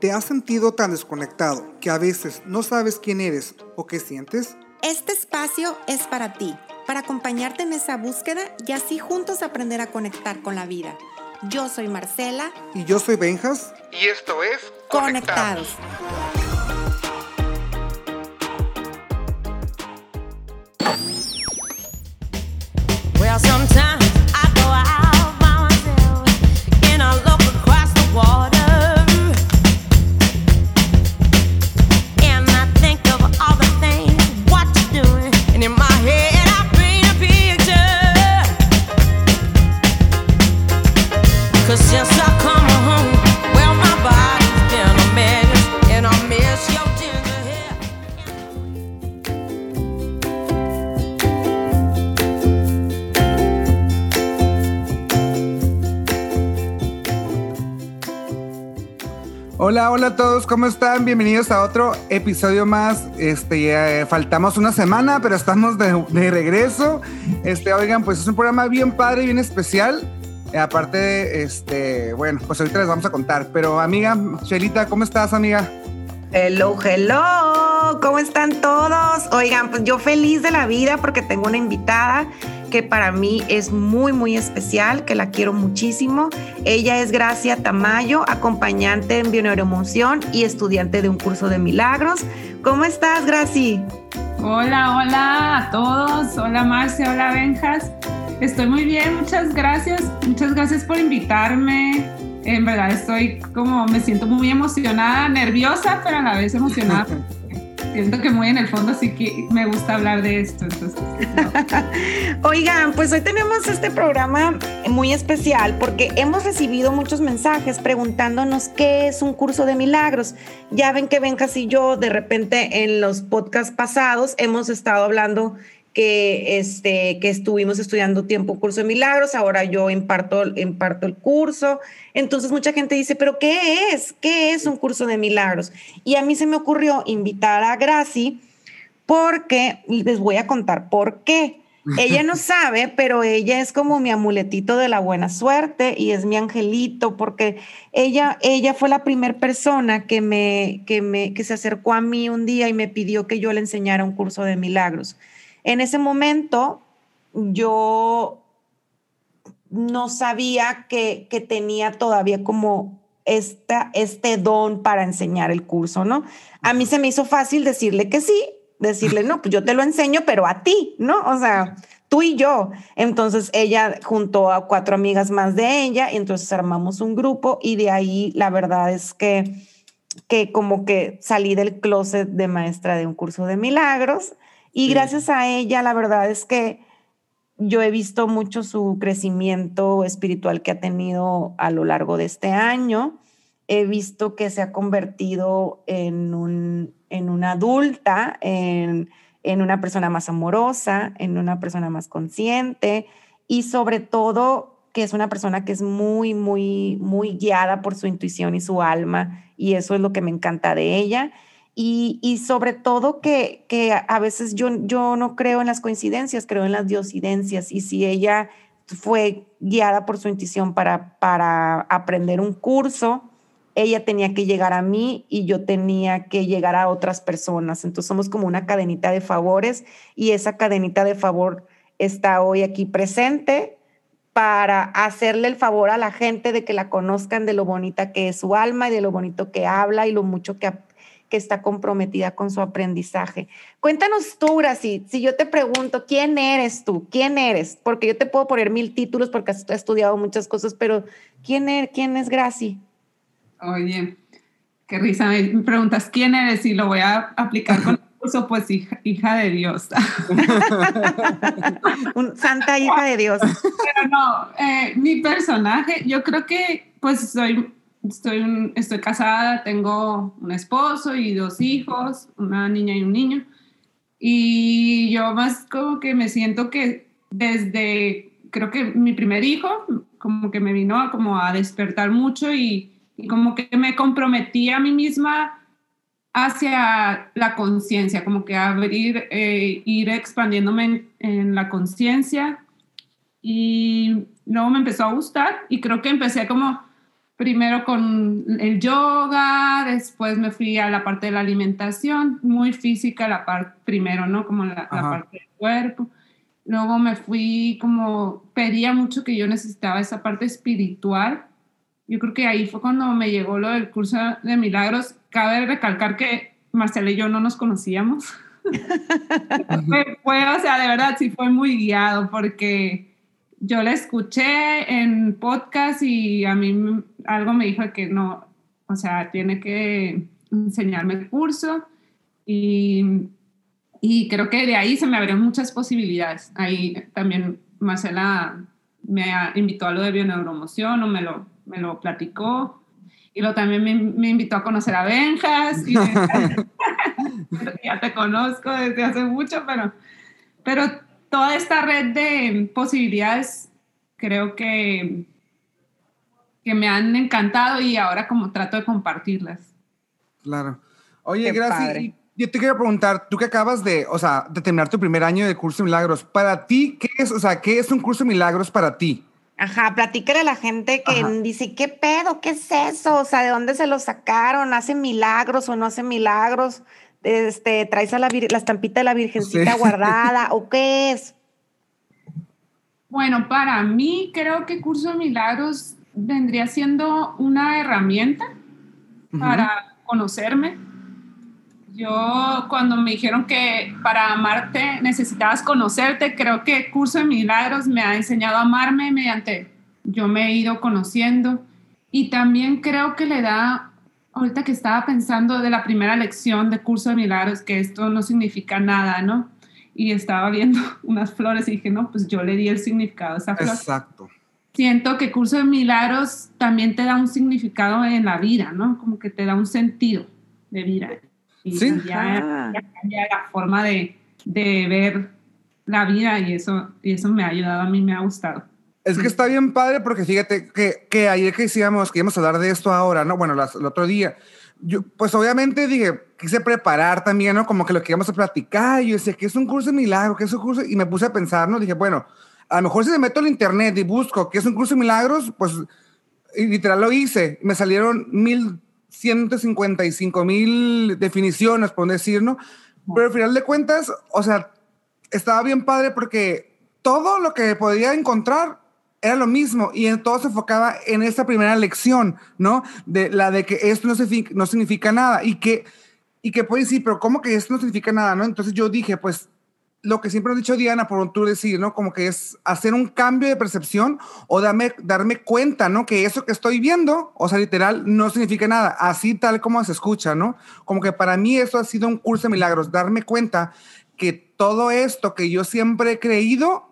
¿Te has sentido tan desconectado que a veces no sabes quién eres o qué sientes? Este espacio es para ti, para acompañarte en esa búsqueda y así juntos aprender a conectar con la vida. Yo soy Marcela. Y yo soy Benjas. Y esto es Conectados. Hola, a todos, ¿cómo están? Bienvenidos a otro episodio más. Este, eh, faltamos una semana, pero estamos de, de regreso. Este, oigan, pues es un programa bien padre bien especial. Eh, aparte, este, bueno, pues ahorita les vamos a contar. Pero amiga, Chelita, ¿cómo estás, amiga? Hello, hello, ¿cómo están todos? Oigan, pues yo feliz de la vida porque tengo una invitada que para mí es muy, muy especial, que la quiero muchísimo. Ella es Gracia Tamayo, acompañante en bioneuroemoción y estudiante de un curso de milagros. ¿Cómo estás, Graci? Hola, hola a todos. Hola Marcia, hola Benjas. Estoy muy bien, muchas gracias. Muchas gracias por invitarme. En verdad estoy como, me siento muy emocionada, nerviosa, pero a la vez emocionada. Siento que muy en el fondo sí que me gusta hablar de esto. Entonces. Oigan, pues hoy tenemos este programa muy especial porque hemos recibido muchos mensajes preguntándonos qué es un curso de milagros. Ya ven que Benjas y yo de repente en los podcasts pasados hemos estado hablando que, este, que estuvimos estudiando tiempo curso de milagros, ahora yo imparto, imparto el curso. Entonces mucha gente dice, pero ¿qué es? ¿Qué es un curso de milagros? Y a mí se me ocurrió invitar a Graci porque, y les voy a contar por qué. Ella no sabe, pero ella es como mi amuletito de la buena suerte y es mi angelito porque ella, ella fue la primera persona que, me, que, me, que se acercó a mí un día y me pidió que yo le enseñara un curso de milagros. En ese momento yo no sabía que, que tenía todavía como esta, este don para enseñar el curso, ¿no? A mí se me hizo fácil decirle que sí, decirle, no, pues yo te lo enseño, pero a ti, ¿no? O sea, tú y yo. Entonces ella juntó a cuatro amigas más de ella y entonces armamos un grupo y de ahí la verdad es que, que como que salí del closet de maestra de un curso de milagros y Sí. gracias a ella la verdad es que yo he visto mucho su crecimiento espiritual que ha tenido a lo largo de este año. He visto que se ha convertido en, un, en una adulta, en, en una persona más amorosa, en una persona más consciente y sobre todo que es una persona que es muy, muy, muy guiada por su intuición y su alma y eso es lo que me encanta de ella. Y, sobre todo que, que a veces yo, yo no creo en las coincidencias, creo en las diosidencias. Y si ella fue guiada por su intuición para, para aprender un curso, ella tenía que llegar a mí y yo tenía que llegar a otras personas. Entonces somos como una cadenita de favores y esa cadenita de favor está hoy aquí presente para hacerle el favor a la gente de que la conozcan de lo bonita que es su alma y de lo bonito que habla y lo mucho que, que está comprometida con su aprendizaje. Cuéntanos tú, Graci, si yo te pregunto, ¿quién eres tú? ¿Quién eres? Porque yo te puedo poner mil títulos porque has estudiado muchas cosas, pero ¿quién, er- quién es Graci? Oye, qué risa. Me preguntas quién eres y lo voy a aplicar con el curso, pues hija, hija de Dios. Un santa hija de Dios. Pero no, eh, mi personaje, yo creo que pues soy, estoy, estoy casada, tengo un esposo y dos hijos, una niña y un niño. Y yo más como que me siento que desde, creo que mi primer hijo, como que me vino a, como a despertar mucho y, y como que me comprometí a mí misma hacia la conciencia, como que abrir, eh, ir expandiéndome en, en la conciencia y luego me empezó a gustar y creo que empecé como primero con el yoga, después me fui a la parte de la alimentación, muy física la parte primero, ¿no? Como la, parte del cuerpo. Luego me fui como, pedía mucho que yo necesitaba esa parte espiritual. Yo creo que ahí fue cuando me llegó lo del curso de milagros. Cabe recalcar que Marcela y yo no nos conocíamos. fue, fue, o sea, de verdad, sí fue muy guiado porque yo la escuché en podcast y a mí algo me dijo que no, o sea, tiene que enseñarme el curso y, y creo que de ahí se me abrieron muchas posibilidades. Ahí también Marcela me invitó a lo de bioneuromoción o me lo, me lo platicó y luego también me, me invitó a conocer a Benjas y ya te conozco desde hace mucho, pero, pero toda esta red de posibilidades creo que, que me han encantado y ahora como trato de compartirlas. Claro. Oye, Qué Graci, padre. y yo te quiero preguntar, tú que acabas de, o sea, de terminar tu primer año de curso de milagros, para ti, ¿qué es, o sea, qué es un curso de milagros para ti? Ajá, platícale a la gente que Ajá. dice, ¿qué pedo? ¿Qué es eso? O sea, ¿de dónde se lo sacaron? ¿Hacen milagros o no hacen milagros? Este, ¿Traes a la, vir- la estampita de la virgencita Sí. guardada? ¿O qué es? Bueno, para mí creo que Curso de Milagros vendría siendo una herramienta para conocerme. Yo cuando me dijeron que para amarte necesitabas conocerte, creo que Curso de Milagros me ha enseñado a amarme mediante yo me he ido conociendo y también creo que le da, ahorita que estaba pensando de la primera lección de Curso de Milagros, que esto no significa nada, ¿no? Y estaba viendo unas flores y dije, no, pues yo le di el significado a esa flor Exacto. siento que Curso de Milagros también te da un significado en la vida, ¿no? Como que te da un sentido de vida. Y Sí. ya, Ah. ya cambia la forma de, de ver la vida y eso, y eso me ha ayudado, a mí me ha gustado. Es que está bien padre porque fíjate que, que ayer que decíamos que íbamos a hablar de esto ahora, ¿no? Bueno, las- el otro día, yo, pues obviamente dije, quise preparar también, ¿no? Como que lo que íbamos a platicar. Yo decía, ¿qué es un curso de milagro? ¿Qué es un curso? Y me puse a pensar, ¿no? Dije, bueno, a lo mejor si me meto al internet y busco qué es un curso de milagros, pues y literal lo hice. Me salieron 1155 mil definiciones, por decir, ¿no? Pero al final de cuentas, o sea, estaba bien padre porque todo lo que podía encontrar era lo mismo y en todo se enfocaba en esta primera lección, ¿no? De la de que esto no, significa, no significa nada y que, y que pues sí, pero ¿cómo que esto no significa nada, no? Entonces yo dije, pues lo que siempre ha dicho Diana, por tú decir, ¿no? Como que es hacer un cambio de percepción o darme, darme cuenta, ¿no? Que eso que estoy viendo, o sea, literal, no significa nada, así tal como se escucha, ¿no? Como que para mí eso ha sido un curso de milagros, darme cuenta que todo esto que yo siempre he creído,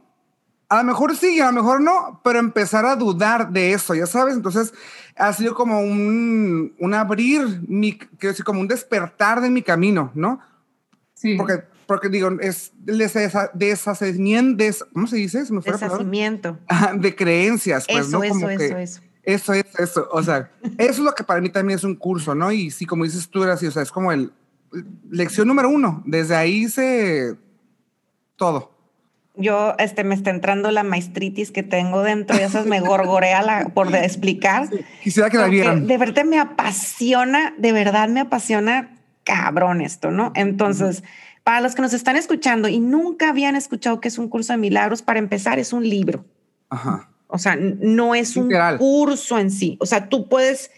a lo mejor sí, a lo mejor no, pero empezar a dudar de eso, ya sabes, entonces ha sido como un, un abrir, mi, quiero decir, como un despertar de mi camino, ¿no? Sí. Porque, porque digo, es deshacimiento, des- ¿cómo se dice? Se me. Deshacimiento. De creencias, pues, Eso, ¿no? eso, Como eso, que eso. Eso es, eso, o sea, eso es lo que para mí también es un curso, ¿no? Y sí, como dices tú, así, o sea, es como el, lección número uno, desde ahí se, todo. Yo, este, me está entrando la maestritis que tengo dentro y esas me gorgorea la, por de explicar. Quisiera que la vieran. de verdad me apasiona, de verdad me apasiona cabrón esto, ¿no? Entonces, para los que nos están escuchando y nunca habían escuchado que es un curso de milagros, para empezar es un libro. Ajá. O sea, no es un curso en sí. O sea, tú puedes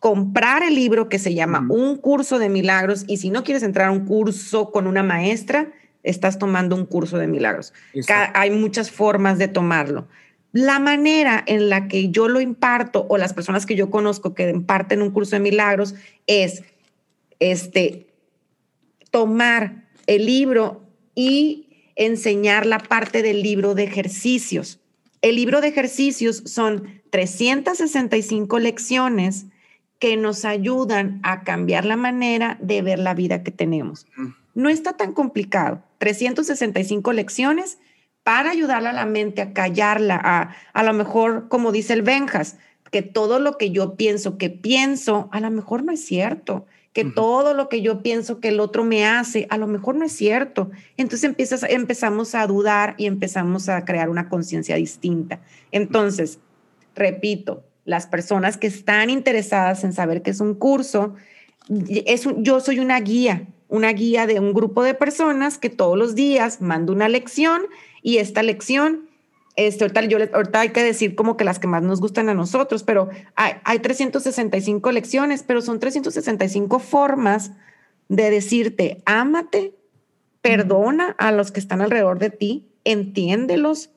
comprar el libro que se llama. Un curso de milagros y si no quieres entrar a un curso con una maestra, estás tomando un curso de milagros. Exacto. hay muchas formas de tomarlo. La manera en la que yo lo imparto o las personas que yo conozco que imparten un curso de milagros es este tomar el libro y enseñar la parte del libro de ejercicios. El libro de ejercicios son 365 lecciones que nos ayudan a cambiar la manera de ver la vida que tenemos. No está tan complicado. 365 lecciones para ayudarle a la mente a callarla, a, a lo mejor, como dice el Benjas, que todo lo que yo pienso que pienso, a lo mejor no es cierto, que todo lo que yo pienso que el otro me hace, a lo mejor no es cierto. Entonces empiezas, empezamos a dudar y empezamos a crear una conciencia distinta. Entonces, repito, las personas que están interesadas en saber qué es un curso, es un- yo soy una guía, una guía de un grupo de personas que todos los días mando una lección y esta lección, este, ahorita, yo, ahorita hay que decir como que las que más nos gustan a nosotros, pero hay, hay 365 lecciones, pero son 365 formas de decirte, ámate, perdona a los que están alrededor de ti, entiéndelos,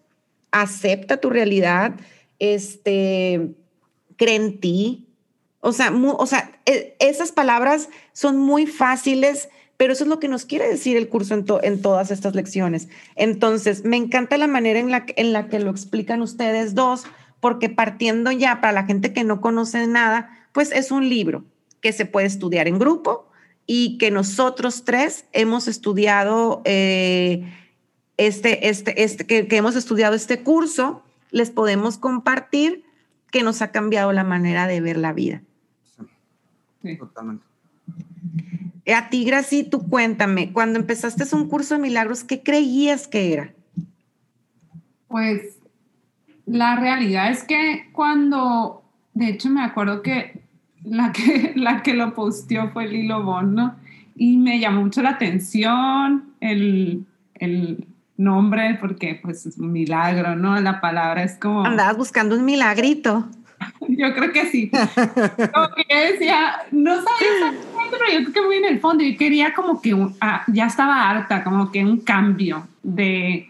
acepta tu realidad, este, cree en ti. O sea, o sea, e- esas palabras son muy fáciles, pero eso es lo que nos quiere decir el curso en, to- en todas estas lecciones. Entonces, me encanta la manera en la, que- en la que lo explican ustedes dos, porque partiendo ya para la gente que no conoce nada, pues es un libro que se puede estudiar en grupo y que nosotros tres hemos estudiado eh, este, este, este, que, que hemos estudiado este curso, les podemos compartir que nos ha cambiado la manera de ver la vida. Sí. Totalmente. Eh, A ti, Graci, tú cuéntame, cuando empezaste un curso de milagros, ¿qué creías que era? Pues la realidad es que cuando, de hecho me acuerdo que la que, la que lo posteó fue Lilo Bon, ¿no? Y me llamó mucho la atención el, el nombre porque pues es un milagro, ¿no? La palabra es como... Andabas buscando un milagrito. Yo creo que sí. Como que yo decía, no sabía pero yo creo que muy en el fondo. Yo quería como que ah, ya estaba harta, como que un cambio de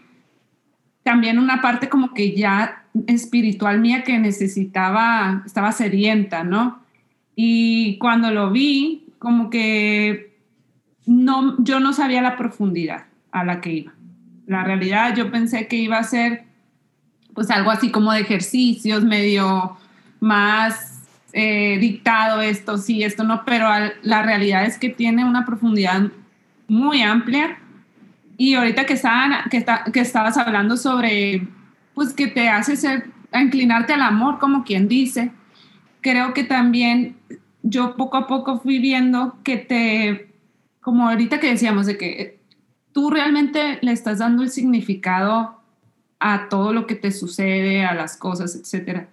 también una parte como que ya espiritual mía que necesitaba, estaba sedienta, ¿no? Y cuando lo vi, como que no, yo no sabía la profundidad a la que iba. La realidad, yo pensé que iba a ser pues algo así como de ejercicios, medio más eh, dictado esto, sí, esto no, pero la realidad es que tiene una profundidad muy amplia. Y ahorita que, estaban, que, está- que estabas hablando sobre, pues que te hace ser, inclinarte al amor, como quien dice, creo que también yo poco a poco fui viendo que te, como ahorita que decíamos, de que tú realmente le estás dando el significado a todo lo que te sucede, a las cosas, etcétera.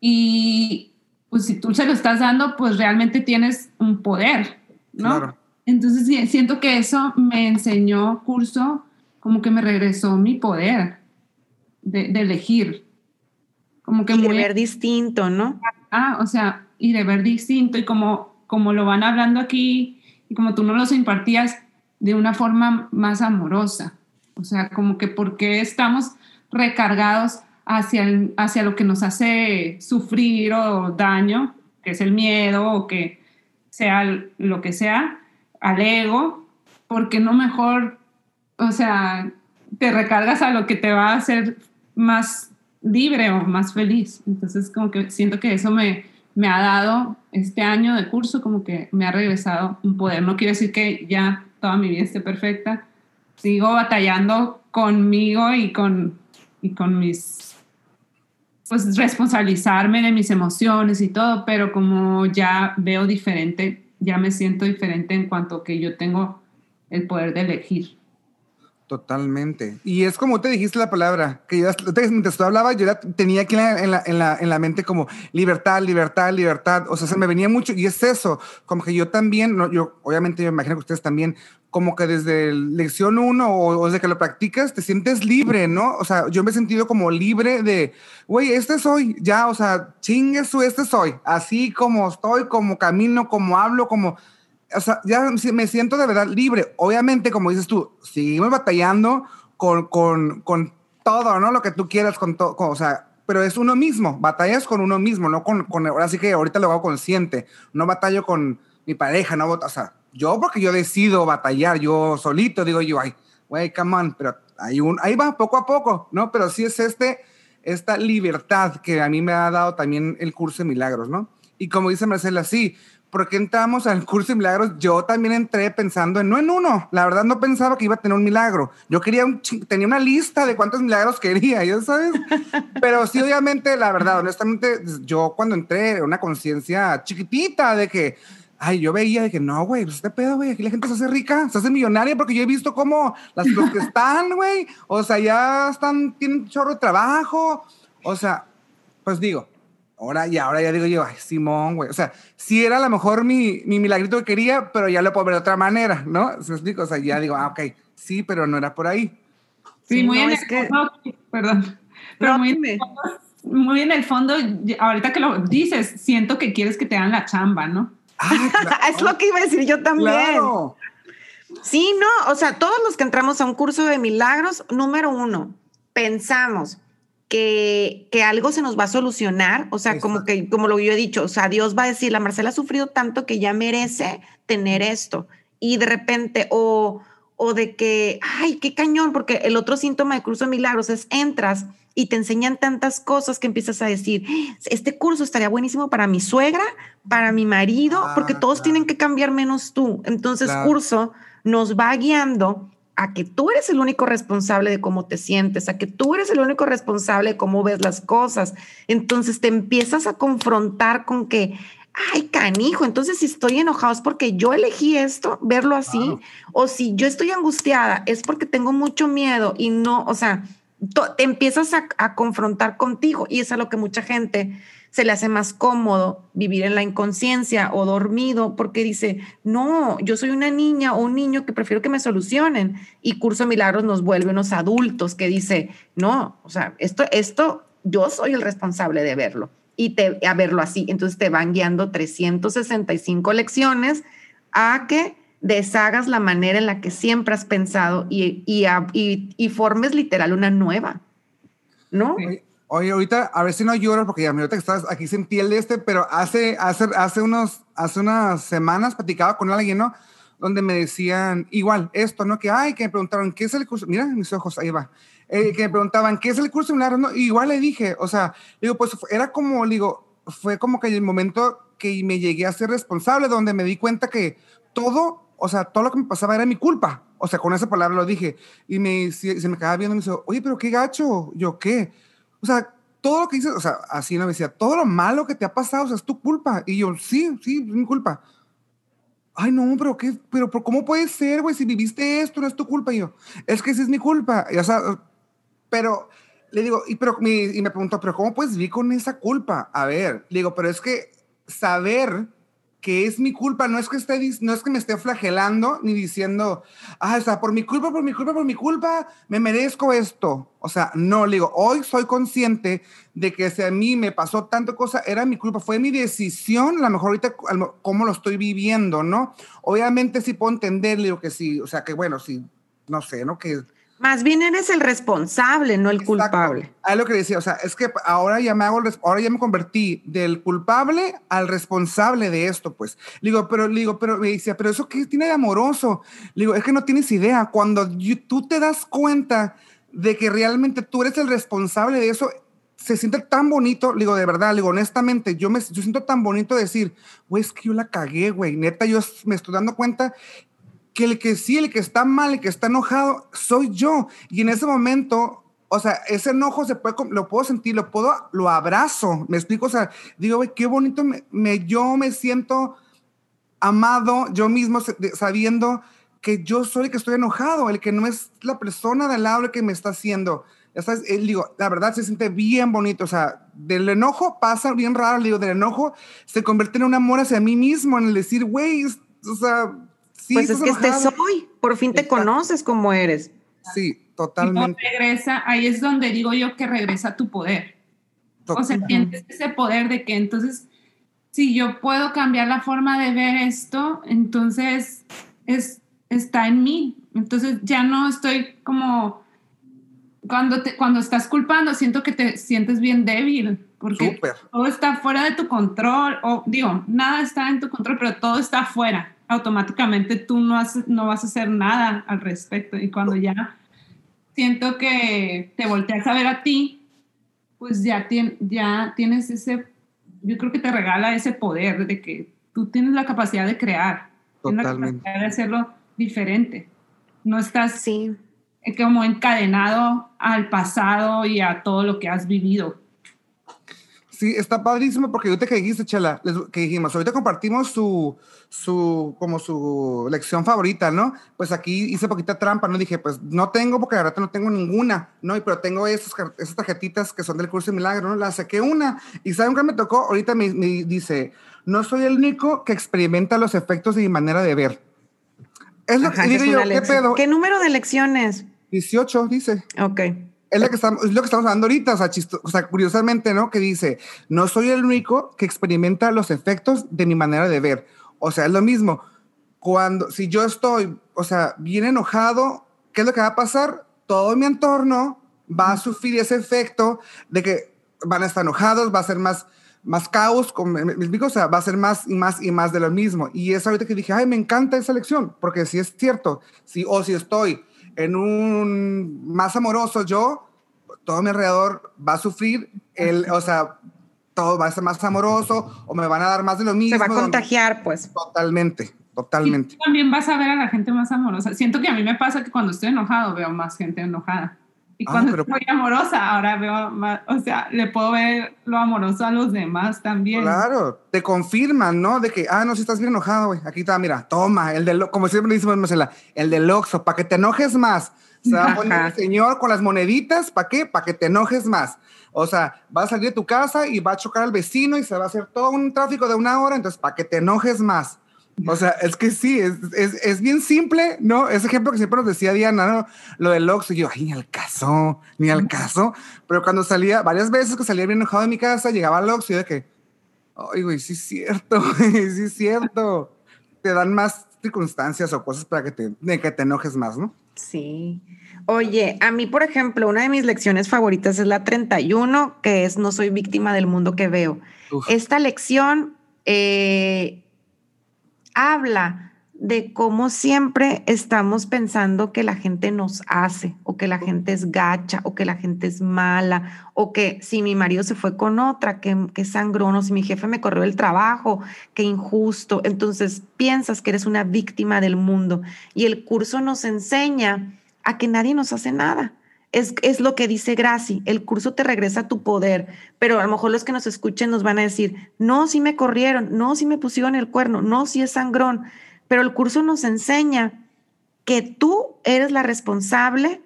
Y pues si tú se lo estás dando, pues realmente tienes un poder, ¿no? Claro. Entonces siento que eso me enseñó curso, como que me regresó mi poder de, de elegir. Como que Y de muy ver distinto, ¿no? ah, o sea, y de ver distinto y como, como lo van hablando aquí y como tú no los impartías de una forma más amorosa. O sea, como que por qué estamos recargados hacia, hacia lo que nos hace sufrir o daño, que es el miedo o que sea lo que sea, al ego, porque no mejor, o sea, te recargas a lo que te va a hacer más libre o más feliz. Entonces, como que siento que eso me, me ha dado este año de curso, como que me ha regresado un poder. No quiere decir que ya toda mi vida esté perfecta. Sigo batallando conmigo y con, y con mis, pues responsabilizarme de mis emociones y todo, pero como ya veo diferente, ya me siento diferente en cuanto que yo tengo el poder de elegir. Totalmente. Y es como te dijiste la palabra, que yo, mientras tú hablabas, yo la tenía aquí en la, en, la, en, la, en la mente como libertad, libertad, libertad. O sea, se me venía mucho y es eso, como que yo también, no, yo obviamente yo imagino que ustedes también, como que desde lección uno o, desde que lo practicas, te sientes libre, ¿no? O sea, yo me he sentido como libre de, güey, este soy, ya, o sea, chingue su, este soy, así como estoy, como camino, como hablo, como o sea, ya me siento de verdad libre. Obviamente, como dices tú, seguimos batallando con, con, con todo, ¿no? Lo que tú quieras, con todo, o sea, pero es uno mismo, batallas con uno mismo, no con, con ahora sí que ahorita lo hago consciente, no batallo con mi pareja, no, o sea, yo porque yo decido batallar, yo solito digo yo, ay, güey, come on, pero hay un, ahí va poco a poco, ¿no? Pero sí es este, esta libertad que a mí me ha dado también el curso de milagros, ¿no? Y como dice Marcela, sí, porque entramos al curso de milagros, yo también entré pensando en no en uno. La verdad no pensaba que iba a tener un milagro. Yo quería un tenía una lista de cuántos milagros quería, ya sabes. Pero sí, obviamente, la verdad, honestamente, yo cuando entré una conciencia chiquitita de que, ay, yo veía de que no, güey, pues este pedo, güey, aquí la gente se hace rica, se hace millonaria porque yo he visto cómo las los que están, güey, o sea, ya están, tienen un chorro de trabajo, o sea, pues digo, Ahora, y ahora ya digo yo, ay, Simón, güey. O sea, sí era a lo mejor mi, mi milagrito que quería, pero ya lo puedo ver de otra manera, ¿no? ¿Se me explica? O sea, ya digo, ah, ok, sí, pero no era por ahí. Sí, Sí, muy no, en es el que- fondo, perdón, pero No, muy, en el fondo, muy en el fondo, ahorita que lo dices, siento que quieres que te hagan la chamba, ¿no? Ah, claro. es lo que iba a decir yo también. Claro. Sí, no, o sea, todos los que entramos a un curso de milagros, número uno, pensamos que, que algo se nos va a solucionar, o sea, como Exacto. que, como lo yo he dicho, o sea, Dios va a decir, la Marcela ha sufrido tanto que ya merece tener esto. Y de repente, o, o de que, ay, qué cañón, porque el otro síntoma de curso de milagros es entras y te enseñan tantas cosas que empiezas a decir, este curso estaría buenísimo para mi suegra, para mi marido, Ah, porque todos claro. tienen que cambiar menos tú. Entonces, Claro. curso nos va guiando a que tú eres el único responsable de cómo te sientes, a que tú eres el único responsable de cómo ves las cosas. Entonces te empiezas a confrontar con que, ay, canijo, entonces si estoy enojado es porque yo elegí esto, verlo así, o si yo estoy angustiada es porque tengo mucho miedo y no, o sea, te empiezas a, a confrontar contigo y es a lo que mucha gente se le hace más cómodo vivir en la inconsciencia o dormido porque dice, no, yo soy una niña o un niño que prefiero que me solucionen. Y Curso de Milagros nos vuelve unos adultos que dice, no, o sea, esto, esto, yo soy el responsable de verlo y te, a verlo así. Entonces te van guiando 365 lecciones a que deshagas la manera en la que siempre has pensado y, y, a- y- y formes literal una nueva, ¿no? Oye, ahorita, a ver si no lloro, porque ya ahorita que estás aquí sentí el de este, pero hace, hace, hace, unos, hace unas semanas platicaba con alguien, ¿no? Donde me decían, igual, esto, ¿no? Que, ay, que me preguntaron, ¿qué es el curso? Mira, mis ojos, ahí va. Eh, que me preguntaban, ¿qué es el curso de milagros? No, igual le dije, o sea, digo, pues era como, digo, fue como que el momento que me llegué a ser responsable, donde me di cuenta que todo, o sea, todo lo que me pasaba era mi culpa. O sea, con esa palabra lo dije. Y me, se, se me quedaba viendo y me dice, oye, pero qué gacho. Yo, ¿qué? O sea, todo lo que dices, o sea, así no me decía, todo lo malo que te ha pasado, o sea, es tu culpa. Y yo, sí, sí, es mi culpa. Ay, no, pero qué, pero, pero ¿cómo puede ser, güey? Si viviste esto, no es tu culpa. Y yo, es que sí es mi culpa. Y, o sea, pero le digo, y, pero, y me preguntó, pero ¿cómo puedes vivir con esa culpa? A ver, le digo, pero es que saber es mi culpa, no es que, esté, no es que me esté flagelando ni diciendo, ah, o sea, por mi culpa, por mi culpa, por mi culpa, me merezco esto. O sea, no, le digo, hoy soy consciente de que si a mí me pasó tanta cosa, era mi culpa, fue mi decisión, a lo mejor ahorita cómo lo estoy viviendo, ¿no? Obviamente sí puedo entender, le digo que sí, o sea, que bueno, sí, no sé, ¿no? Que Más bien eres el responsable, no el Exacto. culpable. Ah, lo que decía, o sea, es que ahora ya me hago, ahora ya me convertí del culpable al responsable de esto, pues. Le digo, pero, le digo, pero me decía, pero eso qué tiene de amoroso. Le digo, es que no tienes idea. Cuando you- tú te das cuenta de que realmente tú eres el responsable de eso, se siente tan bonito, digo, de verdad, digo, honestamente, yo me yo siento tan bonito decir, güey, es que yo la cagué, güey, neta, yo me estoy dando cuenta que el que sí, el que está mal, el que está enojado, soy yo. Y en ese momento, o sea, ese enojo se puede, lo puedo sentir, lo puedo, lo abrazo. Me explico, o sea, digo, güey, qué bonito, me, yo me siento amado, yo mismo sabiendo que yo soy el que estoy enojado, el que no es la persona del lado que me está haciendo. Ya sabes, digo, la verdad se siente bien bonito, o sea, del enojo pasa bien raro, digo, del enojo se convierte en un amor hacia mí mismo, en el decir, güey, o sea, sí, pues es que este soy, por fin te Exacto. conoces como eres. Sí, Y no totalmente. regresa, ahí es donde digo yo que regresa tu poder. O sea, sientes ese poder de que entonces, si yo puedo cambiar la forma de ver esto, entonces es, está en mí. Entonces ya no estoy como, cuando, te, cuando estás culpando, siento que te sientes bien débil, porque Súper. todo está fuera de tu control, o digo, nada está en tu control, pero todo está fuera. Automáticamente tú no, haces, no vas a hacer nada al respecto. Y cuando ya siento que te volteas a ver a ti, pues ya, tien- ya tienes ese, yo creo que te regala ese poder de que tú tienes la capacidad de crear, tienes la capacidad de hacerlo diferente. No estás Sí. como encadenado al pasado y a todo lo que has vivido. Sí, está padrísimo porque ahorita que dijiste, Chela, que dijimos, ahorita compartimos su, su, como su lección favorita, ¿no? Pues aquí hice poquita trampa, ¿no? Dije, pues no tengo porque ahora no tengo ninguna, ¿no? Y, pero tengo esas, esas tarjetitas que son del curso de milagro, ¿no? La saqué una y ¿saben qué me tocó? Ahorita me, me dice, no soy el único que experimenta los efectos de mi manera de ver. Es lo Ajá, que digo yo, ¿qué pedo? ¿Qué número de lecciones? 18, dice. Ok. Es lo, que estamos, es lo que estamos hablando ahorita, o sea, chisto- o sea, curiosamente, ¿no? Que dice, no soy el único que experimenta los efectos de mi manera de ver. O sea, es lo mismo. Cuando, si yo estoy, o sea, bien enojado, ¿qué es lo que va a pasar? Todo mi entorno va a sufrir ese efecto de que van a estar enojados, va a ser más, más caos, con- me, explico? o sea, va a ser más y más y más de lo mismo. Y es ahorita que dije, ay, me encanta esa lección, porque si es cierto, si, o si estoy en un más amoroso yo, todo mi alrededor va a sufrir, el, o sea, todo va a ser más amoroso o me van a dar más de lo mismo. Se va a donde- contagiar, pues. Totalmente, totalmente. Y también vas a ver a la gente más amorosa. Siento que a mí me pasa que cuando estoy enojado veo más gente enojada. Y Ah, cuando pero- estoy amorosa, ahora veo más, o sea, le puedo ver lo amoroso a los demás también. Claro, te confirman, ¿no? De que, ah, no, si estás bien enojado, güey. Aquí está, mira, toma, el del, como siempre decimos en Marcela, el del Oxxo, para que te enojes más. Se va a poner el señor con las moneditas, ¿para qué? Para que te enojes más. O sea, va a salir de tu casa y va a chocar al vecino y se va a hacer todo un tráfico de una hora, entonces, para que te enojes más. O sea, es que sí, es, es, es bien simple, ¿no? Ese ejemplo que siempre nos decía Diana, ¿no? Lo del Oxxo, y yo, ay, ni al caso, ni al caso. Pero cuando salía, varias veces que salía bien enojado de mi casa, llegaba al Oxxo y de que, ay, güey, sí es cierto, güey, sí es cierto. Te dan más circunstancias o cosas para que te, de que te enojes más, ¿no? Sí. Oye, a mí, por ejemplo, una de mis lecciones favoritas es la 31, que es No soy víctima del mundo que veo. Uf. Esta lección eh, habla de cómo siempre estamos pensando que la gente nos hace, o que la gente es gacha, o que la gente es mala, o que si mi marido se fue con otra, que, que sangrón, o si mi jefe me corrió el trabajo, que injusto. Entonces piensas que eres una víctima del mundo. Y el curso nos enseña a que nadie nos hace nada. Es, es lo que dice Graci, el curso te regresa a tu poder, pero a lo mejor los que nos escuchen nos van a decir, no, si me corrieron, no, si me pusieron el cuerno, no, si es sangrón, pero el curso nos enseña que tú eres la responsable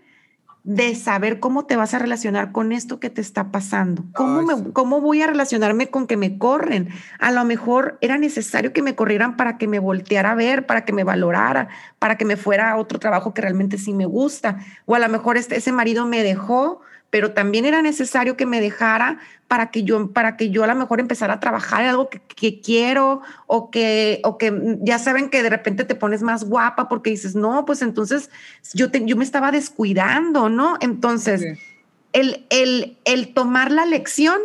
de saber cómo te vas a relacionar con esto que te está pasando. ¿Cómo, Ay, me- sí. ¿Cómo voy a relacionarme con que me corren? A lo mejor era necesario que me corrieran para que me volteara a ver, para que me valorara, para que me fuera a otro trabajo que realmente sí me gusta. O a lo mejor este, ese marido me dejó, pero también era necesario que me dejara para que yo, para que yo a lo mejor empezara a trabajar en algo que, que quiero o que, o que ya saben que de repente te pones más guapa porque dices, no, pues entonces yo, te- yo me estaba descuidando, ¿no? Entonces, Sí. el, el, el tomar la lección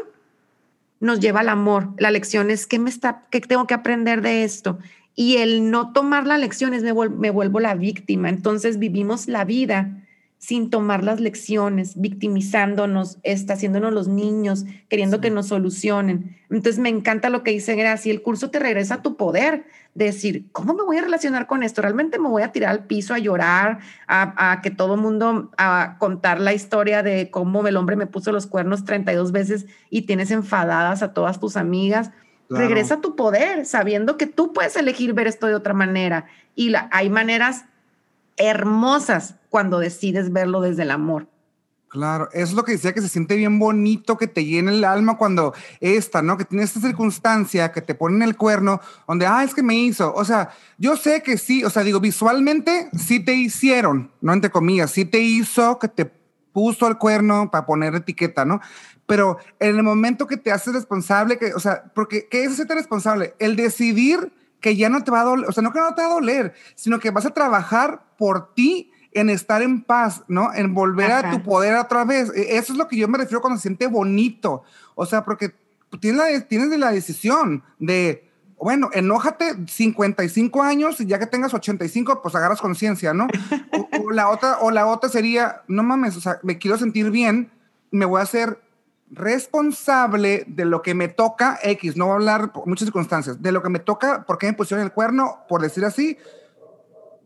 nos lleva al amor. La lección es qué me está, qué tengo que aprender de esto. Y el no tomar la lección es me, me vuelvo la víctima. Entonces vivimos la vida sin tomar las lecciones, victimizándonos, está haciéndonos los niños, queriendo que nos solucionen. Entonces me encanta lo que dice Gracia, el curso te regresa a tu poder, de decir, ¿cómo me voy a relacionar con esto? ¿Realmente me voy a tirar al piso a llorar, a, a que todo mundo, a contar la historia de cómo el hombre me puso los cuernos 32 veces y tienes enfadadas a todas tus amigas? Claro. Regresa a tu poder, sabiendo que tú puedes elegir ver esto de otra manera. Y la, hay maneras hermosas cuando decides verlo desde el amor. Claro, es lo que decía que se siente bien bonito, que te llena el alma cuando esta, ¿no? Que tiene esta circunstancia, que te ponen el cuerno, donde, ah, es que me hizo. O sea, yo sé que sí, o sea, digo, visualmente sí te hicieron, no entre comillas, sí te hizo que te puso el cuerno para poner etiqueta, ¿no? Pero en el momento que te haces responsable, que, o sea, porque, ¿qué es hacerte responsable? El decidir que ya no te va a doler, o sea, no que no te va a doler, sino que vas a trabajar por ti en estar en paz, ¿no? En volver Ajá. a tu poder otra vez. E- Eso es lo que yo me refiero cuando se siente bonito. O sea, porque tienes la, tienes la decisión de, bueno, enójate 55 años y ya que tengas 85, pues agarras conciencia, ¿no? O, o la otra, o la otra sería, no mames, o sea, me quiero sentir bien, me voy a hacer responsable de lo que me toca X, no voy a hablar por muchas circunstancias, de lo que me toca, por qué me pusieron el cuerno, por decir así,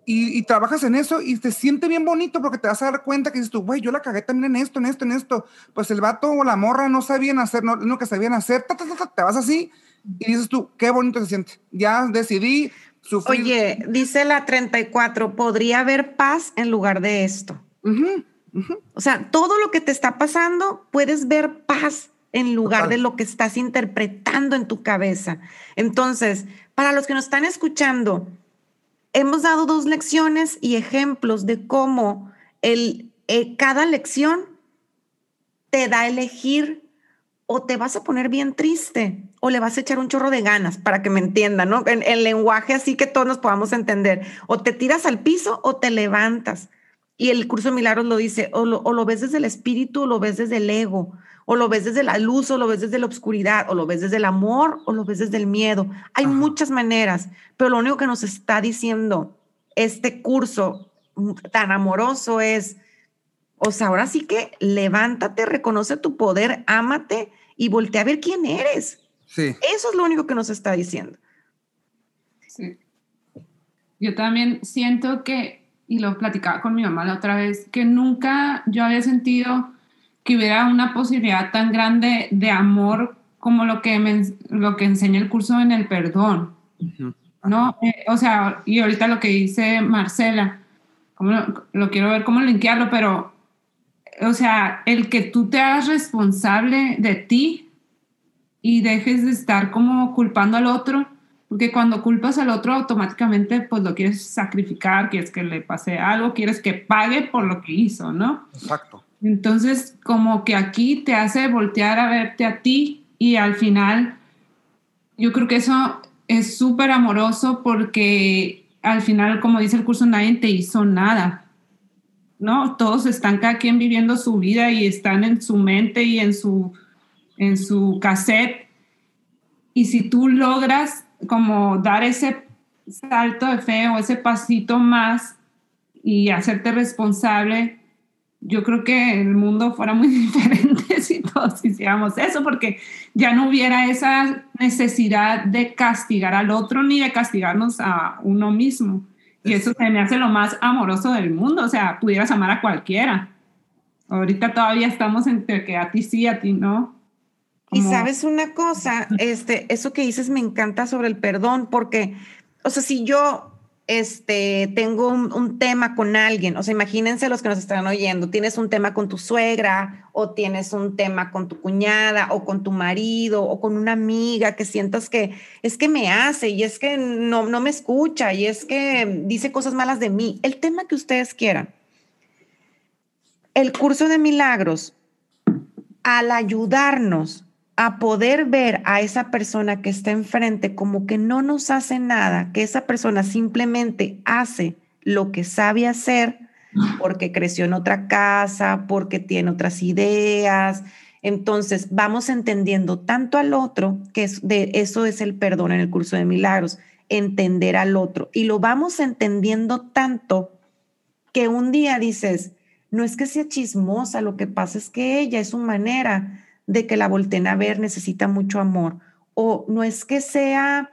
y, y trabajas en eso y te siente bien bonito porque te vas a dar cuenta que dices tú, güey, yo la cagué también en esto, en esto, en esto. Pues el vato o la morra no sabían hacer no, lo que sabían hacer, ta, ta, ta, te vas así y dices tú, qué bonito se siente. Ya decidí sufrir. Oye, dice la 34, podría haber paz en lugar de esto. Ujú, ujú. O sea, todo lo que te está pasando, puedes ver paz en lugar Total. de lo que estás interpretando en tu cabeza. Entonces, para los que nos están escuchando, hemos dado dos lecciones y ejemplos de cómo el, eh, cada lección te da a elegir o te vas a poner bien triste o le vas a echar un chorro de ganas para que me entiendan, ¿no? En el lenguaje así que todos nos podamos entender. O te tiras al piso o te levantas. Y el curso de milagros lo dice, o lo, o lo ves desde el espíritu o lo ves desde el ego, o lo ves desde la luz o lo ves desde la oscuridad, o lo ves desde el amor o lo ves desde el miedo. Hay Ajá. muchas maneras, pero lo único que nos está diciendo este curso mm, tan amoroso es, o sea, ahora sí que levántate, reconoce tu poder, ámate y voltea a ver quién eres. Sí. Eso es lo único que nos está diciendo. Sí. Yo también siento que, y lo platicaba con mi mamá la otra vez, que nunca yo había sentido que hubiera una posibilidad tan grande de amor como lo que, me, lo que enseña el curso en el perdón. ¿no? Eh, o sea, y ahorita lo que dice Marcela, como lo, lo quiero ver cómo linkearlo, pero, o sea, el que tú te hagas responsable de ti y dejes de estar como culpando al otro, porque cuando culpas al otro automáticamente pues lo quieres sacrificar, quieres que le pase algo, quieres que pague por lo que hizo, ¿no? Exacto. Entonces, como que aquí te hace voltear a verte a ti y al final, yo creo que eso es súper amoroso porque al final, como dice el curso, nadie te hizo nada, ¿no? Todos están cada quien viviendo su vida y están en su mente y en su, en su cassette. Y si tú logras como dar ese salto de fe o ese pasito más y hacerte responsable, yo creo que el mundo fuera muy diferente si todos hiciéramos eso, porque ya no hubiera esa necesidad de castigar al otro ni de castigarnos a uno mismo. Y eso se me hace lo más amoroso del mundo, o sea, pudieras amar a cualquiera. Ahorita todavía estamos entre que a ti sí, a ti no. Y Como- sabes una cosa, este, eso que dices me encanta sobre el perdón, porque, o sea, si yo este, tengo un, un tema con alguien, o sea, imagínense los que nos están oyendo, tienes un tema con tu suegra, o tienes un tema con tu cuñada, o con tu marido, o con una amiga que sientas que es que me hace, y es que no, no me escucha, y es que dice cosas malas de mí, el tema que ustedes quieran. El curso de milagros al ayudarnos a poder ver a esa persona que está enfrente como que no nos hace nada, que esa persona simplemente hace lo que sabe hacer porque creció en otra casa, porque tiene otras ideas. Entonces vamos entendiendo tanto al otro, que de eso es el perdón en el curso de milagros, entender al otro. Y lo vamos entendiendo tanto que un día dices, no es que sea chismosa, lo que pasa es que ella es su manera de que la volteen a ver, necesita mucho amor. O no es que sea,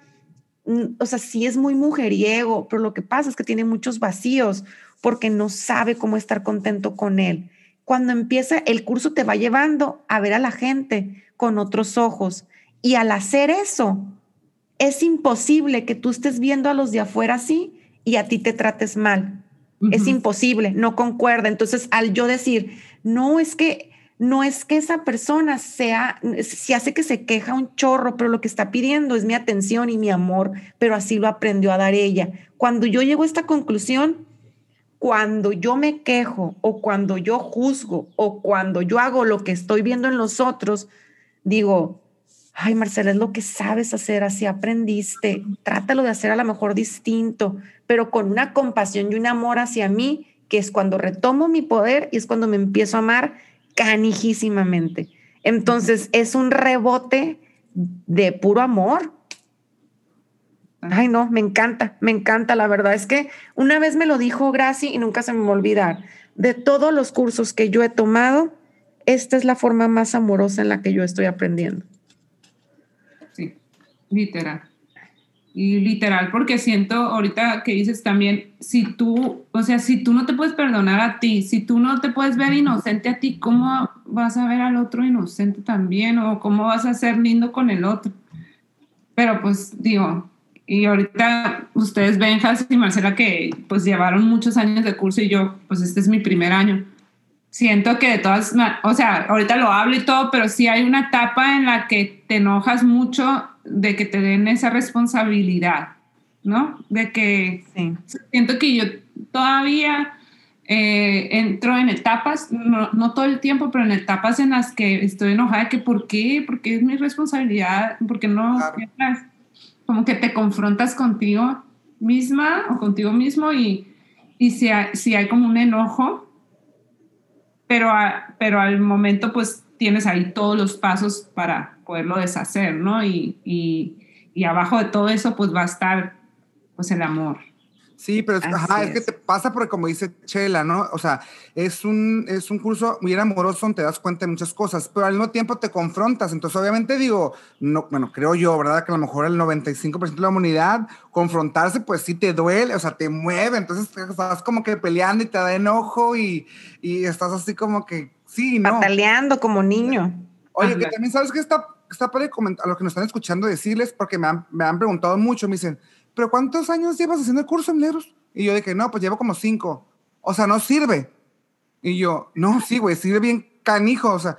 mm, o sea, sí es muy mujeriego, pero lo que pasa es que tiene muchos vacíos porque no sabe cómo estar contento con él. Cuando empieza el curso te va llevando a ver a la gente con otros ojos y al hacer eso, es imposible que tú estés viendo a los de afuera así y a ti te trates mal. Es imposible, no concuerda. Entonces, al yo decir, no es que no es que esa persona sea, se hace que se queja un chorro, pero lo que está pidiendo es mi atención y mi amor, pero así lo aprendió a dar ella. Cuando yo llego a esta conclusión, cuando yo me quejo o cuando yo juzgo o cuando yo hago lo que estoy viendo en los otros, digo, ay Marcela, es lo que sabes hacer, así aprendiste, trátalo de hacer a lo mejor distinto, pero con una compasión y un amor hacia mí, que es cuando retomo mi poder y es cuando me empiezo a amar canijísimamente. Entonces es un rebote de puro amor. Ay, no, me encanta, me encanta. La verdad es que una vez me lo dijo Graci y nunca se me va a olvidar. De todos los cursos que yo he tomado, esta es la forma más amorosa en la que yo estoy aprendiendo. Sí, literal. Literal, porque siento ahorita que dices también, si tú, o sea, si tú no te puedes perdonar a ti, si tú no te puedes ver inocente a ti, ¿cómo vas a ver al otro inocente también? ¿O cómo vas a ser lindo con el otro? Pero pues digo, y ahorita ustedes ven, Jas y Marcela, que pues llevaron muchos años de curso y yo, pues este es mi primer año. Siento que de todas, o sea, ahorita lo hablo y todo, pero sí hay una etapa en la que te enojas mucho de que te den esa responsabilidad, ¿no? De que Sí. siento que yo todavía eh, entro en etapas, no, no todo el tiempo, pero en etapas en las que estoy enojada, que ¿por qué? Porque es mi responsabilidad, porque no, Claro. como que te confrontas contigo misma o contigo mismo y, y si, hay, si hay como un enojo, pero, a- pero al momento pues tienes ahí todos los pasos para poderlo deshacer, ¿no? Y, y, y abajo de todo eso pues va a estar pues el amor. Sí, pero es, ajá, es que es. te pasa porque como dice Chela, ¿no? O sea, es un, es un curso muy amoroso donde te das cuenta de muchas cosas, pero al mismo tiempo te confrontas. Entonces, obviamente digo, no, bueno, creo yo, ¿verdad? Que a lo mejor el 95% de la humanidad, confrontarse, pues sí te duele, o sea, te mueve. Entonces, estás como que peleando y te da enojo y, y estás así como que, sí, ¿no? Pataleando como niño. Oye, Ajá. que también sabes que está, está para comentar a los que nos están escuchando decirles, porque me han, me han preguntado mucho, me dicen, ¿pero cuántos años llevas haciendo el curso en Milagros? Y yo dije, no, pues llevo como cinco. O sea, no sirve. Y yo, no, sí, güey, sirve bien canijo, o sea,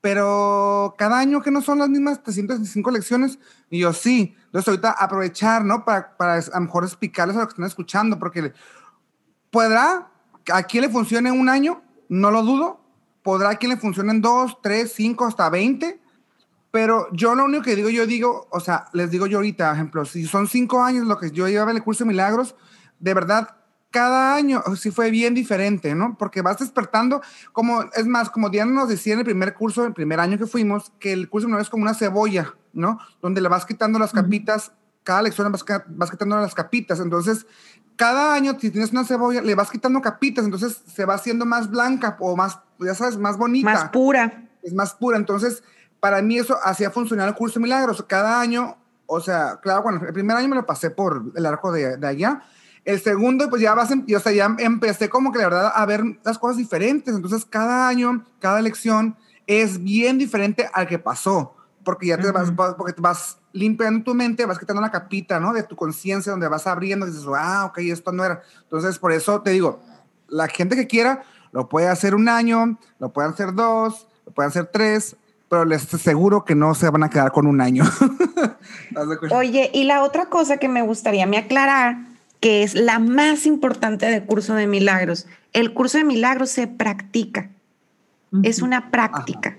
pero cada año que no son las mismas 365 lecciones. Y yo, sí. Entonces, ahorita aprovechar, ¿no? Para, para a lo mejor explicarles a los que están escuchando, porque podrá a quien le funcione un año, no lo dudo. Podrá a quien le funcione en dos, tres, cinco, hasta 20. Pero yo lo único que digo, yo digo, o sea, les digo yo ahorita, ejemplo, si son cinco años lo que yo llevaba en el curso de milagros, de verdad, cada año sí fue bien diferente, ¿no? Porque vas despertando, como, es más, como Diana nos decía en el primer curso, el primer año que fuimos, que el curso de milagros es como una cebolla, ¿no? Donde le vas quitando las capitas, cada lección vas, quitando las capitas, entonces, cada año, si tienes una cebolla, le vas quitando capitas, entonces se va haciendo más blanca o más, ya sabes, más bonita Más pura. es más pura. Entonces, para mí eso hacía funcionar el curso de milagros. Cada año, o sea, claro, bueno, el primer año me lo pasé por el arco de, de allá. El segundo, pues ya vas, em- o sea, ya empecé como que la verdad a ver las cosas diferentes. Entonces, cada año, cada lección es bien diferente al que pasó, porque ya te vas, vas- porque te vas limpiando tu mente, vas quitando la capita, ¿no? De tu conciencia, donde vas abriendo y dices, ah, ok, esto no era. Entonces, por eso te digo, la gente que quiera lo puede hacer un año, lo pueden hacer dos, lo pueden hacer tres, pero les aseguro que no se van a quedar con un año. Oye, y la otra cosa que me gustaría me aclarar, que es la más importante del curso de milagros. El curso de milagros se practica, es una práctica.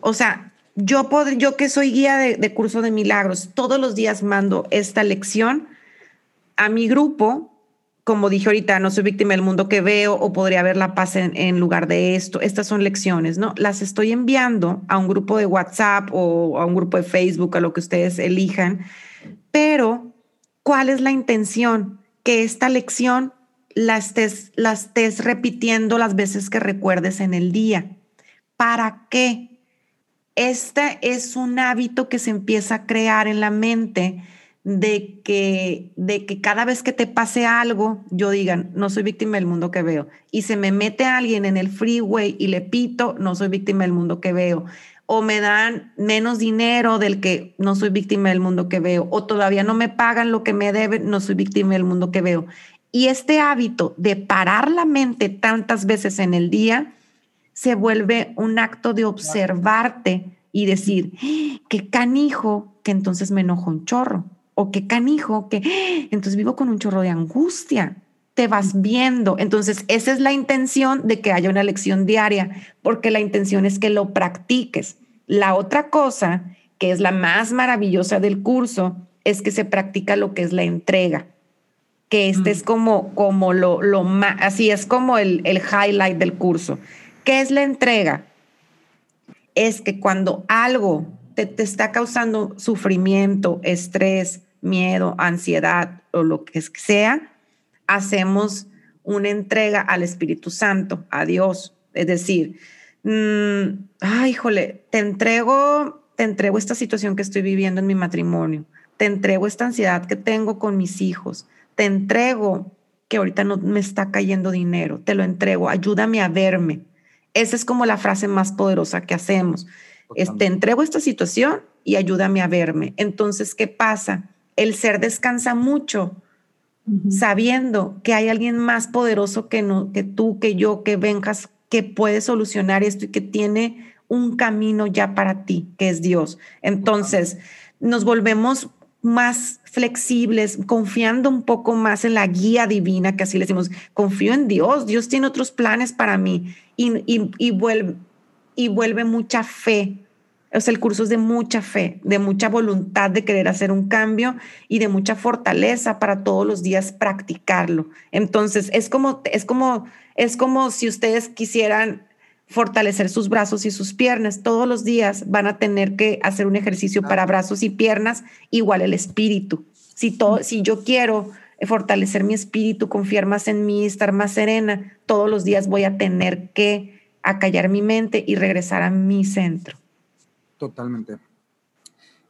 O sea, yo, pod- yo que soy guía de, curso de milagros, todos los días mando esta lección a mi grupo. Como dije ahorita, no soy víctima del mundo que veo o podría ver la paz en, en lugar de esto. Estas son lecciones, ¿no? Las estoy enviando a un grupo de WhatsApp o a un grupo de Facebook, a lo que ustedes elijan. Pero, ¿cuál es la intención? Que esta lección la estés, la estés repitiendo las veces que recuerdes en el día. ¿Para qué? Este es un hábito que se empieza a crear en la mente de que, de que cada vez que te pase algo, yo diga, no soy víctima del mundo que veo. Y se me mete alguien en el freeway y le pito, no soy víctima del mundo que veo. O me dan menos dinero del que no soy víctima del mundo que veo. O todavía no me pagan lo que me deben, no soy víctima del mundo que veo. Y este hábito de parar la mente tantas veces en el día se vuelve un acto de observarte y decir, "Ah, qué canijo, que entonces me enojo un chorro. O qué canijo, que "Ah, entonces vivo con un chorro de angustia. Te vas viendo. Entonces, esa es la intención de que haya una lección diaria, porque la intención es que lo practiques. La otra cosa, que es la más maravillosa del curso, es que se practica lo que es la entrega que este es como, como lo, lo más, así es como el, el highlight del curso. ¿Qué es la entrega? Es que cuando algo te, te está causando sufrimiento, estrés, miedo, ansiedad o lo que sea, hacemos una entrega al Espíritu Santo, a Dios. Es decir, mm, ay, híjole, te entrego, te entrego esta situación que estoy viviendo en mi matrimonio. Te entrego esta ansiedad que tengo con mis hijos, te entrego que ahorita no me está cayendo dinero, te lo entrego, ayúdame a verme. Esa es como la frase más poderosa que hacemos. Es, te entrego esta situación y ayúdame a verme. Entonces, ¿qué pasa? El ser descansa mucho sabiendo que hay alguien más poderoso que, no, que tú, que yo, que vengas, que puede solucionar esto y que tiene un camino ya para ti, que es Dios. Entonces, nos volvemos más flexibles, confiando un poco más en la guía divina, que así le decimos, confío en Dios, Dios tiene otros planes para mí y, vuelve, y vuelve mucha fe. O sea, el curso es de mucha fe, de mucha voluntad de querer hacer un cambio y de mucha fortaleza para todos los días practicarlo. Entonces, es como, es como, es como si ustedes quisieran fortalecer sus brazos y sus piernas. Todos los días van a tener que hacer un ejercicio para brazos y piernas, igual el espíritu. Si, todo, si yo quiero fortalecer mi espíritu, confiar más en mí, estar más serena, todos los días voy a tener que acallar mi mente y regresar a mi centro. Totalmente.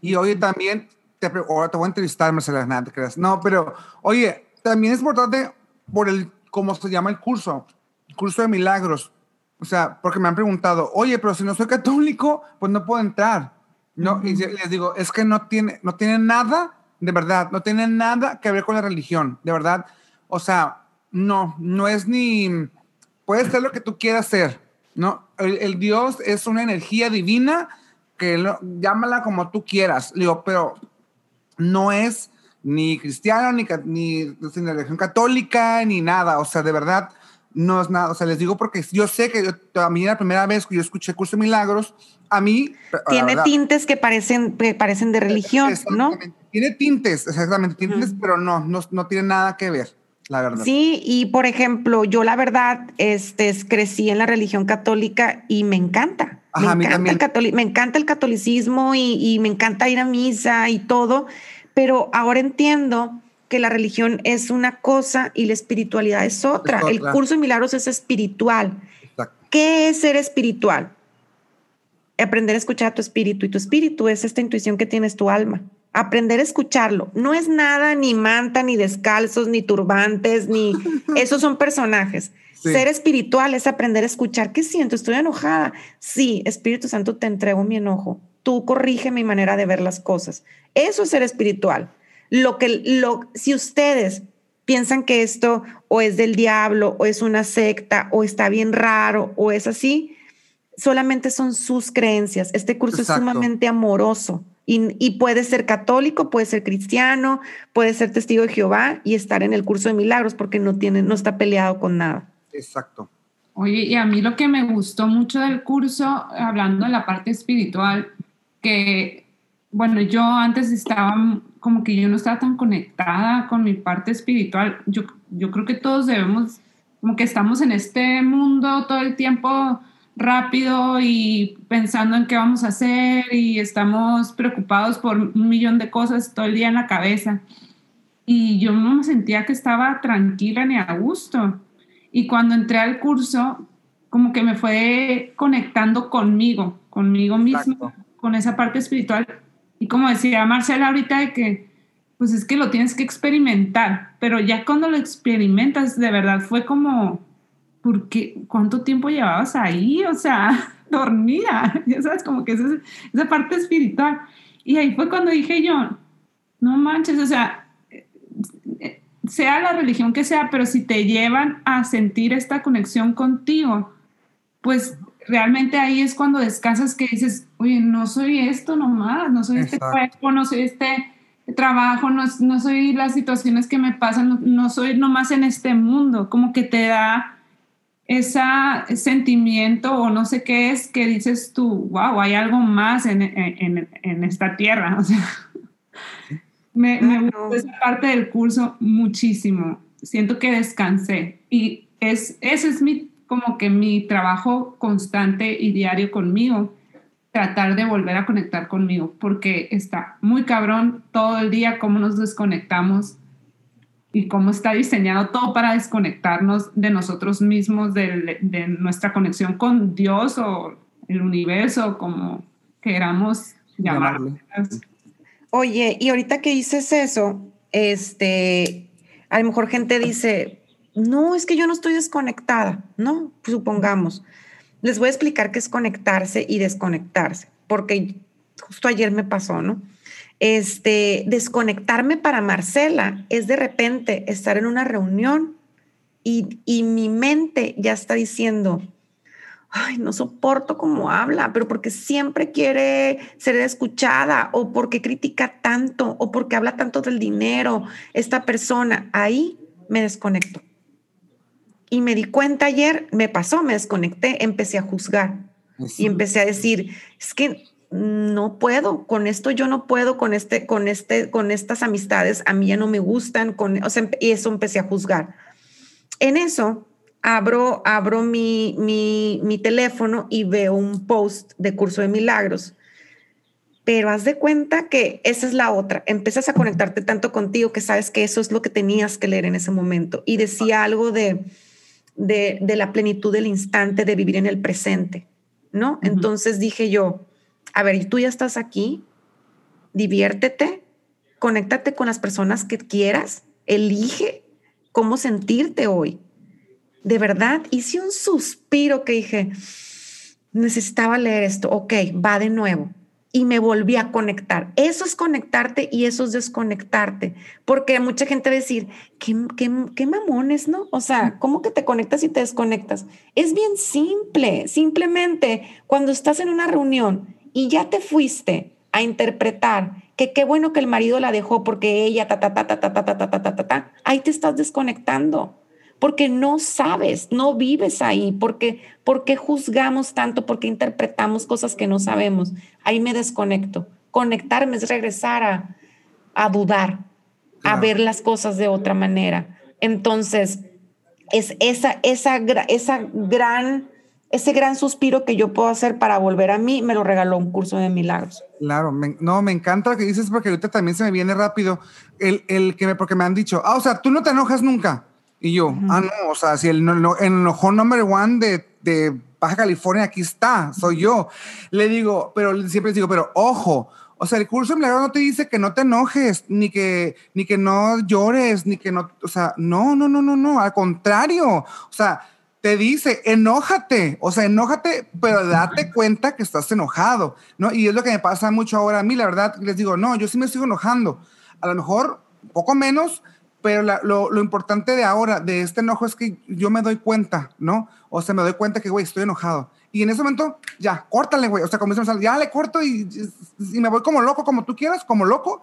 Y oye, también, te, ahora te voy a entrevistar, Marcela, nada, te creas. No, pero oye, también es importante por el, ¿cómo se llama el curso? curso de milagros o sea, porque me han preguntado, oye, pero si no soy católico, pues no puedo entrar. No, y les digo, es que no tiene, no tiene nada, de verdad, no tiene nada que ver con la religión, de verdad. O sea, no, no es ni, puedes ser lo que tú quieras ser, ¿no? El, Dios es una energía divina que lo, llámala como tú quieras, digo, pero no es ni cristiano, ni, ni, ni religión católica, ni nada, o sea, de verdad, no es nada, o sea, les digo porque yo sé que a mí la primera vez que yo escuché Curso de Milagros, a mí... Tiene tintes que parecen, que parecen de religión, ¿no? Tiene tintes, exactamente, tintes, pero no, no, no tiene nada que ver. La verdad. Sí, y por ejemplo, yo la verdad este, crecí en la religión católica y me encanta. Ajá, me, encanta el me encanta el catolicismo y, y me encanta ir a misa y todo, pero ahora entiendo que la religión es una cosa y la espiritualidad es otra. El curso de milagros es espiritual. ¿Qué es ser espiritual? Aprender a escuchar a tu espíritu y tu espíritu es esta intuición que tienes tu alma. Aprender a escucharlo. No es nada ni manta, ni descalzos, ni turbantes, ni... Esos son personajes. Ser espiritual es aprender a escuchar. ¿Qué siento? Estoy enojada. Sí, Espíritu Santo, te entrego mi enojo. Tú corrige mi manera de ver las cosas. Eso es ser espiritual lo que, lo, si ustedes piensan que esto o es del diablo o es una secta o está bien raro o es así, solamente son sus creencias. Este curso es sumamente amoroso y, puede ser católico, puede ser cristiano, puede ser testigo de Jehová y estar en el curso de milagros porque no tiene, no está peleado con nada. Exacto. Oye, y a mí lo que me gustó mucho del curso, hablando de la parte espiritual, que, bueno, yo antes estaba como que yo no estaba tan conectada con mi parte espiritual. Yo, yo creo que todos debemos, como que estamos en este mundo todo el tiempo rápido y pensando en qué vamos a hacer y estamos preocupados por un millón de cosas todo el día en la cabeza. Y yo no me sentía que estaba tranquila ni a gusto. Y cuando entré al curso, como que me fue conectando conmigo, conmigo mismo, con esa parte espiritual y como decía Marcela ahorita, de que pues es que lo tienes que experimentar, pero ya cuando lo experimentas, de verdad fue como, ¿por qué? ¿Cuánto tiempo llevabas ahí? O sea, dormida, ya sabes, como que esa, esa parte espiritual. Y ahí fue cuando dije yo, no manches, o sea, sea la religión que sea, pero si te llevan a sentir esta conexión contigo, pues realmente ahí es cuando descansas que dices, oye, no soy esto nomás, no soy este cuerpo, no soy este trabajo, no, no, soy las situaciones que me pasan, no, soy nomás en este mundo, como que te da ese sentimiento o no sé qué es que dices tú, wow, hay algo más en, en, en esta tierra. O sea, me, me gustó esa parte del curso muchísimo. Siento que descansé y es, ese es mi como que mi trabajo constante y diario conmigo, tratar de volver a conectar conmigo, porque está muy cabrón todo el día cómo nos desconectamos y cómo está diseñado todo para desconectarnos de nosotros mismos, de, nuestra conexión con Dios o el universo, como queramos llamarlo. Oye, y ahorita que dices eso, este, a lo mejor gente dice, no, es que yo no estoy desconectada, ¿no? Supongamos. Les voy a explicar qué es conectarse y desconectarse, porque justo ayer me pasó, ¿no? Este, desconectarme para Marcela es de repente estar en una reunión y, y mi mente ya está diciendo, ay, no soporto cómo habla, pero porque siempre quiere ser escuchada o porque critica tanto o porque habla tanto del dinero, esta persona, ahí me desconecto. Y me di cuenta ayer, me pasó, me desconecté, empecé a juzgar y empecé a decir, es que no puedo, con esto yo no puedo, con este, con este, con estas amistades, a mí ya no me gustan, con, o sea, y eso empecé a juzgar. En eso abro, abro mi, mi, mi teléfono y veo un post de curso de milagros. Pero haz de cuenta que esa es la otra. Empiezas a conectarte tanto contigo que sabes que eso es lo que tenías que leer en ese momento. Y decía algo de, de, de la plenitud del instante, de vivir en el presente, ¿no? Entonces dije yo, a ver, tú ya estás aquí, diviértete, conéctate con las personas que quieras, elige cómo sentirte hoy de verdad hice un suspiro que dije, necesitaba leer esto, ok, va de nuevo. Y me volví a conectar. Eso es conectarte y eso es desconectarte. Porque mucha gente va a decir, ¿qué, qué, qué mamones, ¿no? O sea, ¿cómo que te conectas y te desconectas? Es bien simple. Simplemente cuando estás en una reunión y ya te fuiste a interpretar que qué bueno que el marido la dejó porque ella, ta, ta, ta, ta, ta, ta, ta, ta, ta, ta, ta, ahí te estás desconectando porque no sabes, no vives ahí, porque ¿por qué juzgamos tanto? ¿Por qué interpretamos cosas que no sabemos? Ahí me desconecto. Conectarme es regresar a, a dudar, a ver las cosas de otra manera. Entonces, es esa, esa, esa gran, ese gran suspiro que yo puedo hacer para volver a mí, me lo regaló un curso de milagros. Claro, no, me encanta lo que dices porque ahorita también se me viene rápido el, el que me, porque me han dicho, ah, o sea, tú no te enojas nunca. Y yo, ah, no, o sea, si el, el enojón number one de, de Baja California aquí está, soy yo. Le digo, pero siempre les digo, pero ojo, o sea, el curso de milagro no te dice que no te enojes, ni que, ni que no llores, ni que no, o sea, no, no, no, no, no, al contrario, o sea, te dice, enójate, o sea, enójate, pero date cuenta que estás enojado, ¿no? Y es lo que me pasa mucho ahora a mí, la verdad, les digo, no, yo sí me sigo enojando, a lo mejor poco menos, pero lo, lo, importante de ahora, de este enojo, es que yo me doy cuenta, ¿no? O sea, me doy cuenta que, güey, estoy enojado. Y en ese momento, ya, córtale, güey. O sea, como dicen, ya le corto y, y, me voy como loco, como tú quieras, como loco.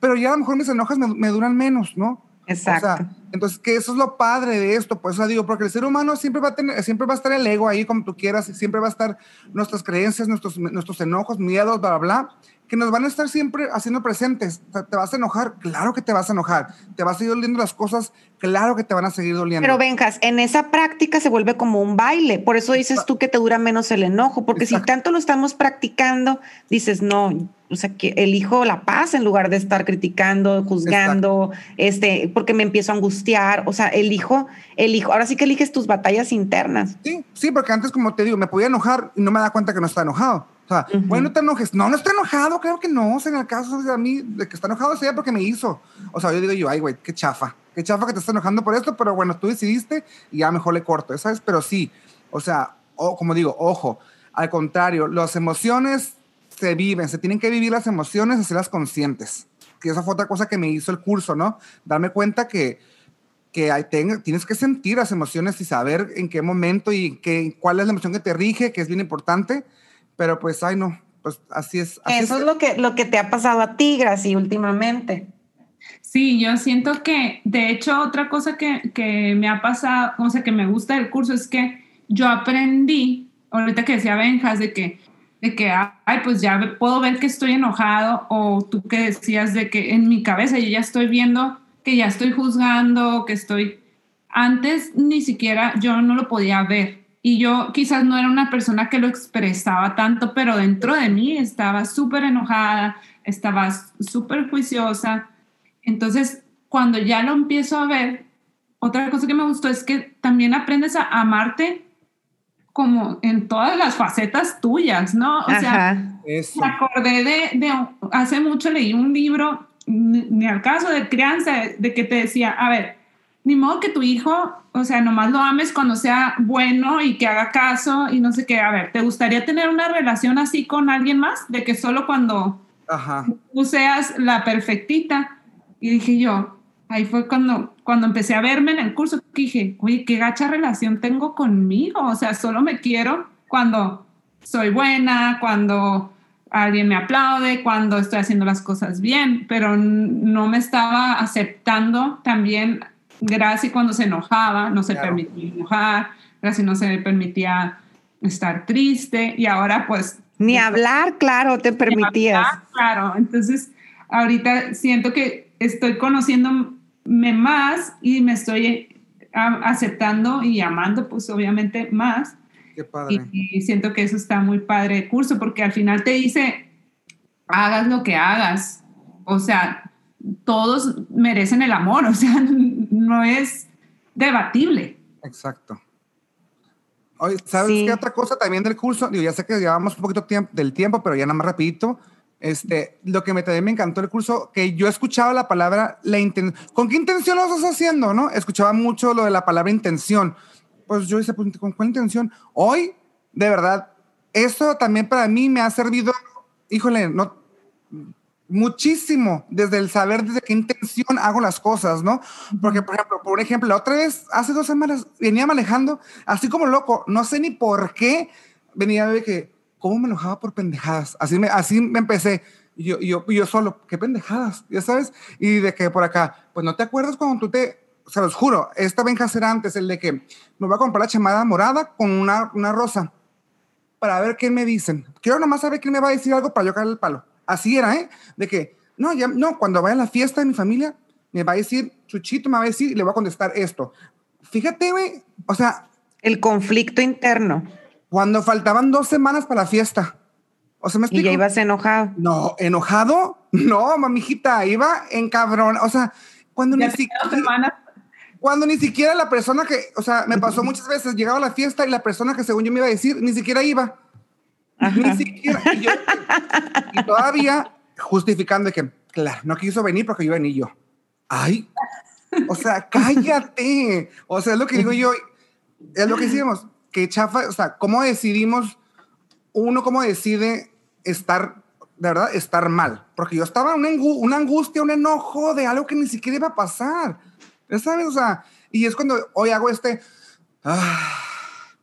Pero ya a lo mejor mis enojos me, me duran menos, ¿no? Exacto. O sea, entonces, que eso es lo padre de esto, pues, o digo, porque el ser humano siempre va a tener, siempre va a estar el ego ahí como tú quieras, y siempre va a estar nuestras creencias, nuestros, nuestros enojos, miedos, bla, bla, bla que nos van a estar siempre haciendo presentes. ¿Te vas a enojar? Claro que te vas a enojar. ¿Te vas a ir doliendo las cosas? Claro que te van a seguir doliendo. Pero Benjas, en esa práctica se vuelve como un baile. Por eso dices tú que te dura menos el enojo, porque Exacto. si tanto lo estamos practicando, dices, no, o sea, que elijo la paz en lugar de estar criticando, juzgando, Exacto. este, porque me empiezo a angustiar. O sea, elijo, elijo. Ahora sí que eliges tus batallas internas. Sí, sí, porque antes, como te digo, me podía enojar y no me da cuenta que no está enojado. O sea, uh -huh. bueno, no te enojes. No, no estoy enojado, creo que no. O sea, en el caso de a mí, de que está enojado sería porque me hizo. O sea, yo digo yo, ay, güey, qué chafa. Qué chafa que te estás enojando por esto, pero bueno, tú decidiste y ya mejor le corto, ¿sabes? Pero sí, o sea, o, como digo, ojo, al contrario, las emociones se viven, se tienen que vivir las emociones, hacerlas conscientes. Que esa fue otra cosa que me hizo el curso, ¿no? Darme cuenta que, que hay, ten, tienes que sentir las emociones y saber en qué momento y qué, cuál es la emoción que te rige, que es bien importante pero pues, ay, no, pues así es. Así Eso es, es, lo que, lo que te ha pasado a ti, Graci, últimamente. Sí, yo siento que, de hecho, otra cosa que, que me ha pasado, o sea, que me gusta del curso es que yo aprendí, ahorita que decía Benjas, de que, de que, ay, pues ya puedo ver que estoy enojado, o tú que decías de que en mi cabeza yo ya estoy viendo que ya estoy juzgando, que estoy... Antes ni siquiera yo no lo podía ver, y yo quizás no era una persona que lo expresaba tanto, pero dentro de mí estaba súper enojada, estaba súper juiciosa. Entonces, cuando ya lo empiezo a ver, otra cosa que me gustó es que también aprendes a amarte como en todas las facetas tuyas, ¿no? O Ajá. sea, Eso. me acordé de, de, hace mucho leí un libro, ni ni al caso de crianza, de que te decía, a ver, ni modo que tu hijo, o sea, nomás lo ames cuando sea bueno y que haga caso y no sé qué, a ver, ¿te gustaría tener una relación así con alguien más? De que solo cuando Ajá. tú seas la perfectita. Y dije yo, ahí fue cuando, cuando empecé a verme en el curso, dije, oye, qué gacha relación tengo conmigo. O sea, solo me quiero cuando soy buena, cuando alguien me aplaude, cuando estoy haciendo las cosas bien, pero no me estaba aceptando también Gracie cuando se enojaba, no se Claro. permitía enojar, Gracie no se permitía estar triste y ahora pues Ni hablar, claro, te permitías. Claro, entonces ahorita siento que estoy conociéndome más y me estoy a- aceptando y amando, pues obviamente más. Qué padre. Y, y siento que eso está muy padre el curso porque al final te dice, hagas lo que hagas. O sea, todos merecen el amor, o sea, no es debatible. Exacto. Oye, ¿sabes Sí. qué otra cosa también del curso? Digo, ya sé que llevamos un poquito tiemp- del tiempo, pero ya nada más rapidito. Este, lo que me, también me encantó el curso, que yo escuchaba la palabra, la ¿con qué intención lo estás haciendo? ¿no? Escuchaba mucho lo de la palabra intención. Pues yo hice, pues, ¿con cuál intención? Hoy, de verdad, eso también para mí me ha servido, híjole, no, muchísimo desde el saber desde qué intención hago las cosas, ¿no? Porque, por ejemplo, por ejemplo, la otra vez, hace dos semanas, venía manejando, así como loco, no sé ni por qué, venía de que, ¿cómo me enojaba por pendejadas? Así me, así me empecé. Y yo, y yo, y yo solo, ¿qué pendejadas? ¿Ya sabes? Y de que por acá, pues no te acuerdas cuando tú te, se los juro, esta venja será antes, el de que me voy a comprar la chamada morada con una, una rosa para ver qué me dicen. Quiero nomás saber quién me va a decir algo para yo caer el palo. Así era, ¿eh? De que, no, ya, no, cuando vaya a la fiesta de mi familia, me va a decir, Chuchito me va a decir y le voy a contestar esto. Fíjate, güey, o sea, El conflicto interno. cuando faltaban dos semanas para la fiesta. O sea, me Y explico. ya ibas enojado. No, enojado. No, mamijita, iba en cabrón. O sea, cuando Ya ni siquiera, semanas cuando ni siquiera la persona que, o sea, me pasó muchas veces, llegaba a la fiesta y la persona que según yo me iba a decir, ni siquiera iba. Ni siquiera. Y, yo- y todavía justificando que, claro, no quiso venir porque yo venía yo. Ay, o sea, cállate. O sea, es lo que digo yo, es lo que decimos, que chafa, o sea, ¿cómo decidimos, uno cómo decide estar, de verdad, estar mal? Porque yo estaba en una, angu- una angustia, un enojo de algo que ni siquiera iba a pasar. ¿Ya sabes? O sea, y es cuando hoy hago este, ah,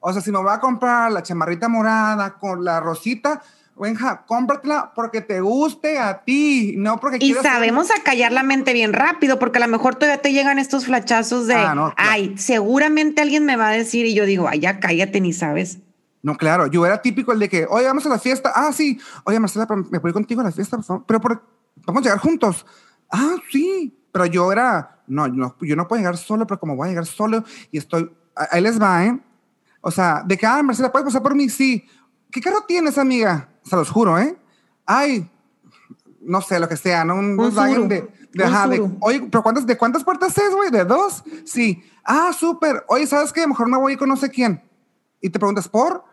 o sea, si me voy a comprar la chamarrita morada con la rosita, Benja, cómpratela porque te guste a ti, no porque Y sabemos acallar la mente bien rápido, porque a lo mejor todavía te llegan estos flachazos de, Ah, no, claro. ay, seguramente alguien me va a decir, y yo digo, ay, ya cállate, ni sabes. No, claro, yo era típico el de que, oye, vamos a la fiesta. Ah, sí. Oye, Marcela, ¿me puedo ir contigo a la fiesta, por favor? Pero por- vamos a llegar juntos. Ah, sí. Pero yo era, no, no, yo no puedo llegar solo, pero como voy a llegar solo y estoy, ahí les va, ¿eh? O sea, de que, ah, Marcela, ¿puedes pasar por mí? Sí. ¿Qué carro tienes, amiga? Se los juro, ¿eh? Ay, no sé, lo que sea, ¿no? Un, Volkswagen Suru. de, de, Un ajá, de- oye, pero ¿cuántas, ¿de cuántas puertas es, güey? ¿De dos? Sí. Ah, súper. Oye, ¿sabes qué? Mejor me voy con no sé quién. Y te preguntas, ¿por?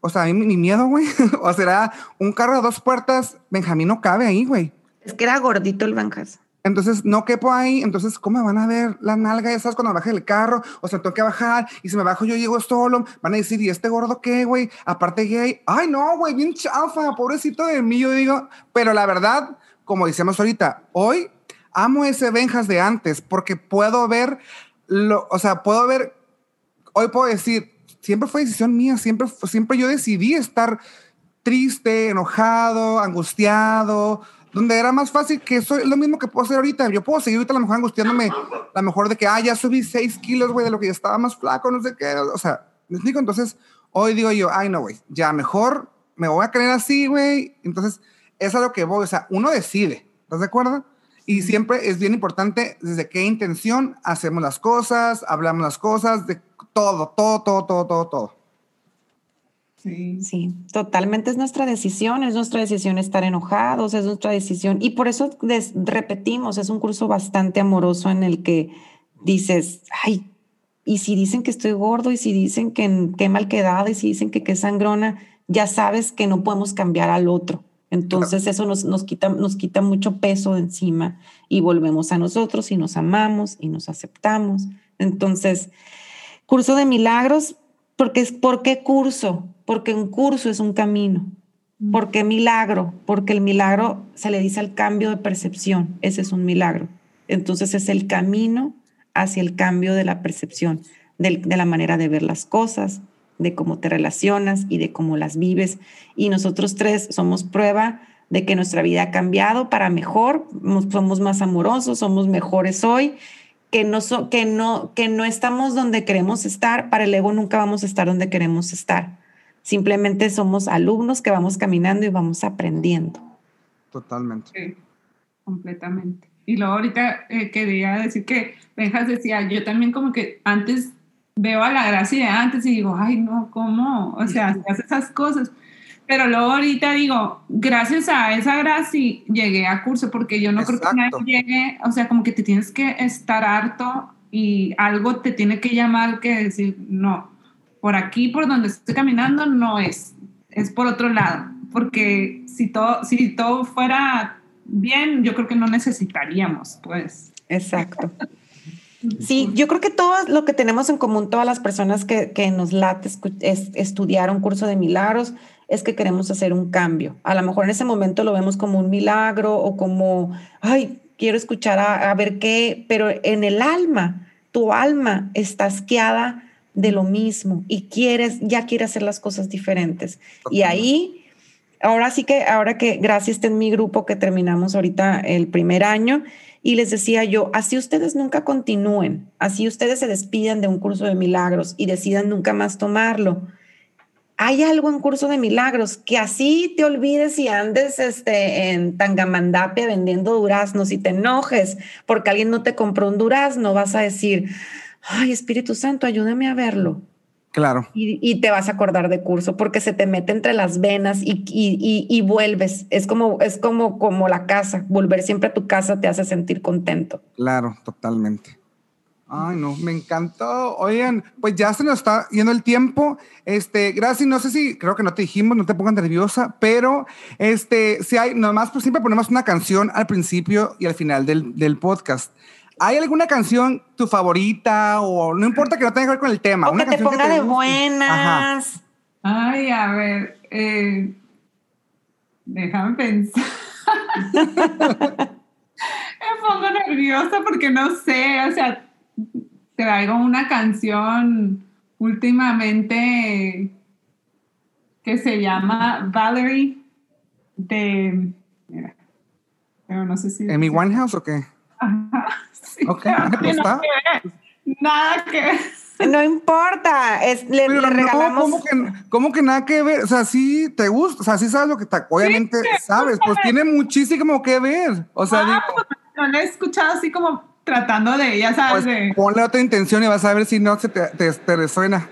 O sea, a mí mi miedo, güey. o será un carro de dos puertas. Benjamín no cabe ahí, güey. Es que era gordito el Banjas. Entonces no quepo ahí. Entonces, ¿cómo van a ver la nalga? Sabes, cuando baje el carro. O sea, tengo que bajar. Y si me bajo, yo llego solo. Van a decir, ¿y este gordo qué, güey? Aparte gay. Ay, no, güey, bien chafa. Pobrecito de mí, yo digo. Pero la verdad, como decíamos ahorita, hoy amo ese Benjas de antes porque puedo ver, lo, o sea, puedo ver hoy puedo decir, siempre fue decisión mía, siempre, siempre yo decidí estar triste, enojado, angustiado, donde era más fácil que eso es lo mismo que puedo hacer ahorita. Yo puedo seguir ahorita a lo mejor angustiándome, a lo mejor de que, ah, ya subí 6 kilos, güey, de lo que ya estaba más flaco, no sé qué. O sea, ¿me explico? Entonces, hoy digo yo, ay, no, güey, ya mejor me voy a creer así, güey. Entonces, es a lo que voy. O sea, uno decide, ¿estás de acuerdo? Y siempre es bien importante desde qué intención hacemos las cosas, hablamos las cosas, de todo, todo, todo, todo, todo, todo. Sí. Sí, totalmente es nuestra decisión, es nuestra decisión estar enojados, es nuestra decisión. Y por eso des- repetimos, es un curso bastante amoroso en el que dices, ay, y si dicen que estoy gordo, y si dicen que qué mal quedado, y si dicen que qué sangrona, ya sabes que no podemos cambiar al otro. Entonces eso nos, nos, quita, nos quita mucho peso de encima y volvemos a nosotros y nos amamos y nos aceptamos. Entonces, curso de milagros, porque es, ¿por qué curso? Porque un curso es un camino. Mm. ¿Por qué milagro? Porque el milagro se le dice al cambio de percepción. Ese es un milagro. Entonces es el camino hacia el cambio de la percepción, de, la manera de ver las cosas, de cómo te relacionas y de cómo las vives. Y nosotros tres somos prueba de que nuestra vida ha cambiado para mejor, Mo- somos más amorosos, somos mejores hoy, que no, so- que, no, que no estamos donde queremos estar, para el ego nunca vamos a estar donde queremos estar. Simplemente somos alumnos que vamos caminando y vamos aprendiendo. Totalmente. Sí, completamente. Y luego ahorita eh, quería decir que Benjas decía, yo también como que antes veo a la Gracia de antes y digo, ay no, ¿cómo? O sea, si hace esas cosas. Pero luego ahorita digo, gracias a esa Gracia llegué a curso, porque yo no creo que nadie llegue, o sea, como que te tienes que estar harto y algo te tiene que llamar que decir, no, por aquí, por donde estoy caminando, no es, es por otro lado, porque si todo, si todo fuera bien, yo creo que no necesitaríamos, pues. Exacto. Sí, yo creo que todo lo que tenemos en común, todas las personas que, que nos late es- estudiar un curso de milagros, es que queremos hacer un cambio. A lo mejor en ese momento lo vemos como un milagro o como, ay, quiero escuchar a, a ver qué, pero en el alma, tu alma está asqueada de lo mismo y quieres, ya quiere hacer las cosas diferentes. Y ahí, ahora sí que, ahora que gracias está en mi grupo que terminamos ahorita el primer año, y les decía yo, así ustedes nunca continúen, así ustedes se despidan de un curso de milagros y decidan nunca más tomarlo. Hay algo en curso de milagros que así te olvides y andes este, en Tangamandapia vendiendo duraznos y te enojes porque alguien no te compró un durazno, vas a decir, ay Espíritu Santo, ayúdame a verlo Claro. y, y te vas a acordar de curso porque se te mete entre las venas y, y- y- y vuelves. Es como, es como, como la casa. Volver siempre a tu casa te hace sentir contento. Claro, totalmente. Ay, no, me encantó. Oigan, pues ya se nos está yendo el tiempo. Este, gracias, no sé si, creo que no te dijimos, no te pongas nerviosa, pero este, si hay, nomás pues siempre ponemos una canción al principio y al final del, del podcast. ¿Hay alguna canción tu favorita o no importa que no tenga que ver con el tema? O una que te ponga de guste? Ajá. buenas. Ay, a ver, eh, déjame pensar. Me pongo nerviosa porque no sé, o sea, traigo una canción últimamente que se llama Valerie de... Mira, pero no sé si... ¿Amy Winehouse o qué? Ajá, sí, Ok, pero no pues tiene está. nada que ver, Nada que ver. No importa. Es, le, no, regalamos. ¿cómo que, cómo que nada que ver? O sea, sí te gusta, o sea, sí sabes lo que está, obviamente Sí, sabes, pues tiene muchísimo que ver. O sea, Ah, digo, pues, no la he escuchado así como tratando de, ya sabes, pues de... ponle otra intención y vas a ver si no se te, te, te resuena.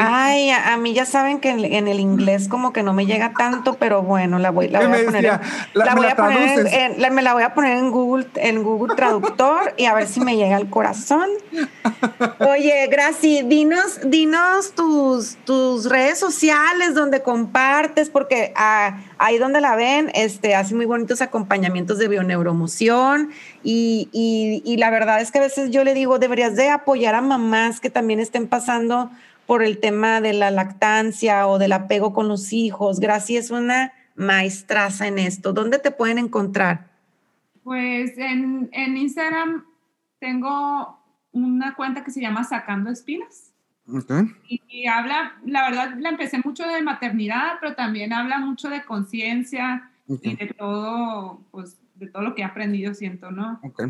Ay, a, a mí ya saben que en, en el inglés como que no me llega tanto, pero bueno, la voy, la ¿Qué voy me a poner, en, La- la me voy la a poner en- traduces. en- la- me la voy a poner en Google, en Google Traductor y a ver si me llega al corazón. Oye, Graci, dinos, dinos tus, tus redes sociales donde compartes, porque ah, ahí donde la ven, este, hace muy bonitos acompañamientos de bioneuromoción y, y, y la verdad es que a veces yo le digo, deberías de apoyar a mamás que también estén pasando por el tema de la lactancia o del apego con los hijos. Graci es una maestraza en esto. ¿Dónde te pueden encontrar? Pues en, en Instagram tengo una cuenta que se llama Sacando Espinas. Ok. Y, y habla, la verdad, la empecé mucho de maternidad, pero también habla mucho de conciencia Ok. y de todo, pues, de todo lo que he aprendido, siento, ¿no? ok.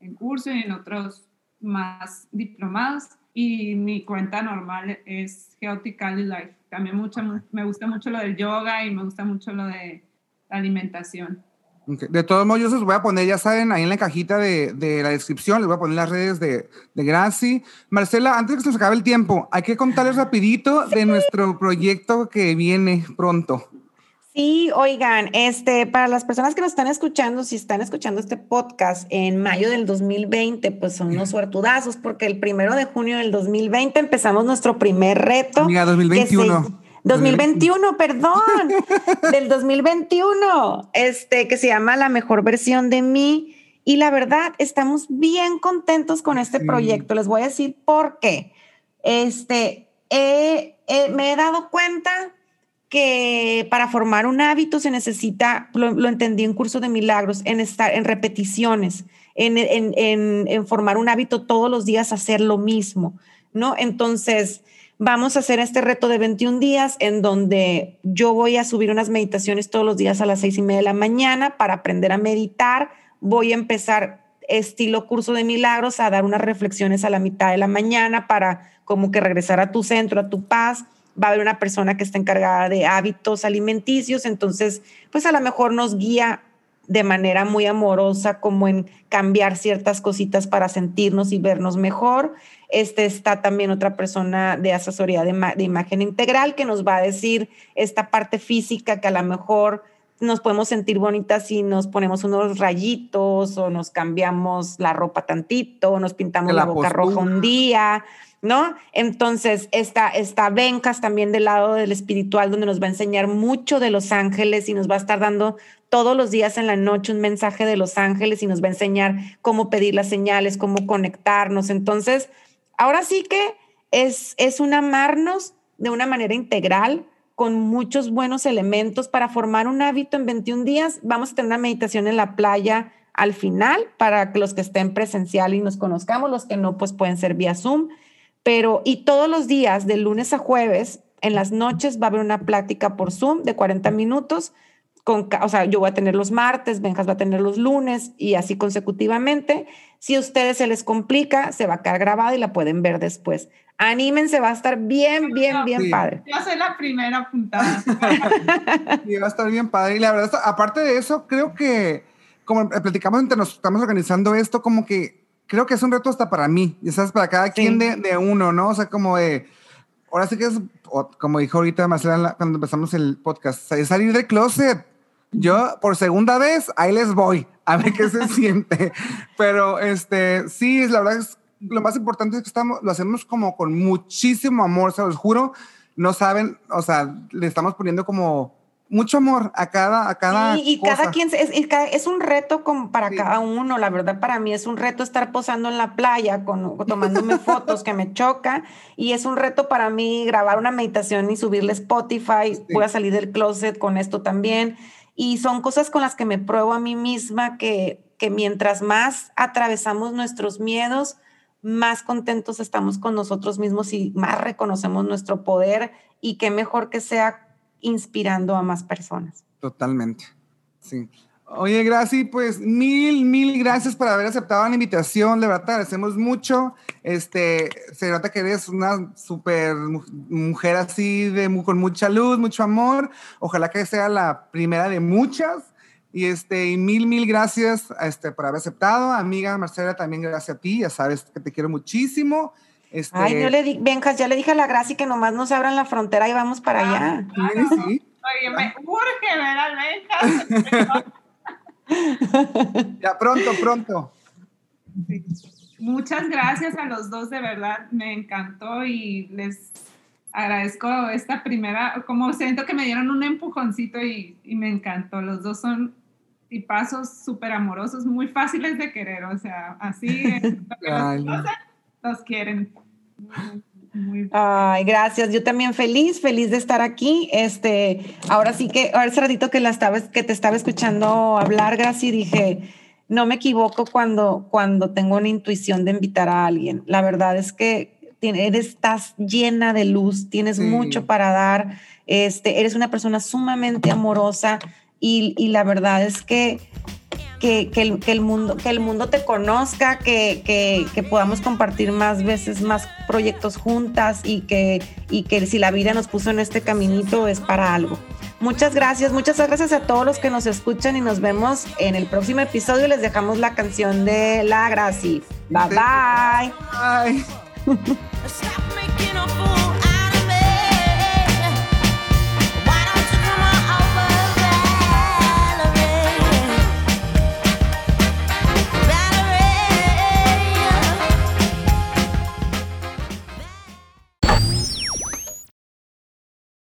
En curso y en otros más diplomados. Y mi cuenta normal es Chaotically Life. También mucho, me gusta mucho lo del yoga y me gusta mucho lo de la alimentación. Ok. De todos modos, yo se los voy a poner, ya saben, ahí en la cajita de, de la descripción, les voy a poner las redes de, de Graci. Marcela, antes de que se nos acabe el tiempo, hay que contarles rapidito de nuestro proyecto que viene pronto. Sí, oigan, este, para las personas que nos están escuchando, si están escuchando este podcast en mayo del 2020, pues son unos suertudazos, porque el primero de junio del 2020 empezamos nuestro primer reto. Amiga, que 2021. se- 2021, perdón, del 2021, este que se llama La mejor versión de mí. Y la verdad, estamos bien contentos con este Sí. proyecto. Les voy a decir por qué. Este, eh, eh, me he dado cuenta que para formar un hábito se necesita, lo, lo entendí en curso de milagros, en estar en repeticiones, en, en- en- en formar un hábito todos los días, hacer lo mismo, ¿no? Entonces, vamos a hacer este reto de 21 días en donde yo voy a subir unas meditaciones todos los días a las seis y media de la mañana para aprender a meditar. Voy a empezar estilo curso de milagros a dar unas reflexiones a la mitad de la mañana para como que regresar a tu centro, a tu paz. Va a haber una persona que está encargada de hábitos alimenticios, entonces pues a lo mejor nos guía de manera muy amorosa como en cambiar ciertas cositas para sentirnos y vernos mejor. Este está también otra persona de asesoría de, ma- de imagen integral que nos va a decir esta parte física que a lo mejor nos podemos sentir bonitas si nos ponemos unos rayitos o nos cambiamos la ropa tantito, o nos pintamos La la, boca postura. roja un día, ¿no? Entonces, está, está Bencas también del lado del espiritual, donde nos va a enseñar mucho de los ángeles y nos va a estar dando todos los días en la noche un mensaje de los ángeles y nos va a enseñar cómo pedir las señales, cómo conectarnos. Entonces, ahora sí que es, es un amarnos de una manera integral con muchos buenos elementos para formar un hábito en 21 días. Vamos a tener una meditación en la playa al final para que los que estén presencial y nos conozcamos, los que no, pues pueden ser vía Zoom. Pero, y todos los días, de lunes a jueves, en las noches va a haber una plática por Zoom de 40 minutos. Con, o sea, yo voy a tener los martes, Benjas va a tener los lunes y así consecutivamente. Si a ustedes se les complica, se va a quedar grabada y la pueden ver después. Anímense, va a estar bien, bien, bien Sí. padre. Yo soy la primera apuntada. Y va a estar bien padre. Y la verdad, aparte de eso, creo que, como platicamos entre nos estamos organizando esto, como que creo que es un reto hasta para mí, ya sabes, para cada Sí. quien de, de uno, ¿no? O sea, como de, ahora sí que es, como dijo ahorita Marcela cuando empezamos el podcast, es salir del closet. Yo, por segunda vez, ahí les voy, a ver qué se siente. Pero, este, sí, la verdad es, lo más importante es que estamos, lo hacemos como con muchísimo amor, se los juro. No saben, o sea, le estamos poniendo como mucho amor a cada, a cada Sí, y cosa. cada quien es, es un reto para Sí. cada uno. La verdad, para mí es un reto estar posando en la playa, con, tomándome fotos que me choca. Y es un reto para mí grabar una meditación y subirle Spotify. Voy a salir del closet con esto también. Y son cosas con las que me pruebo a mí misma que, que mientras más atravesamos nuestros miedos, más contentos estamos con nosotros mismos y más reconocemos nuestro poder. Y qué mejor que sea inspirando a más personas. Totalmente. Sí. Oye, Graci, pues mil, mil gracias por haber aceptado la invitación. De verdad, te agradecemos mucho. Este, se nota que eres una súper mu- mujer así, de, con mucha luz, mucho amor. Ojalá que sea la primera de muchas. Y este, y mil, mil gracias este, por haber aceptado. Amiga Marcela, también gracias a ti. Ya sabes que te quiero muchísimo. Este, Ay, yo le di, Benjas, ya le dije a la Graci que nomás nos abran la frontera y vamos para allá. sí, sí. Oye, me urge ver almejas. Ya pronto, pronto. Muchas gracias a los dos, de verdad, me encantó y les agradezco esta primera, como siento que me dieron un empujoncito y, y me encantó. Los dos son tipazos súper amorosos, muy fáciles de querer, o sea, así eh, quieren. Muy- Ay, gracias. Yo también feliz, feliz de estar aquí. Este, ahora sí que, ahora hace ratito que la estaba, que te estaba escuchando hablar, Graci, dije, no me equivoco cuando, cuando tengo una intuición de invitar a alguien. La verdad es que eres, estás llena de luz, tienes Sí. mucho para dar. Este, eres una persona sumamente amorosa y, y la verdad es que que, que el, que el mundo, que el mundo te conozca, que, que, que podamos compartir más veces, más proyectos juntas y que, y que si la vida nos puso en este caminito es para algo. Muchas gracias, muchas gracias a todos los que nos escuchan y nos vemos en el próximo episodio. Les dejamos la canción de La Graci. Bye bye. Stop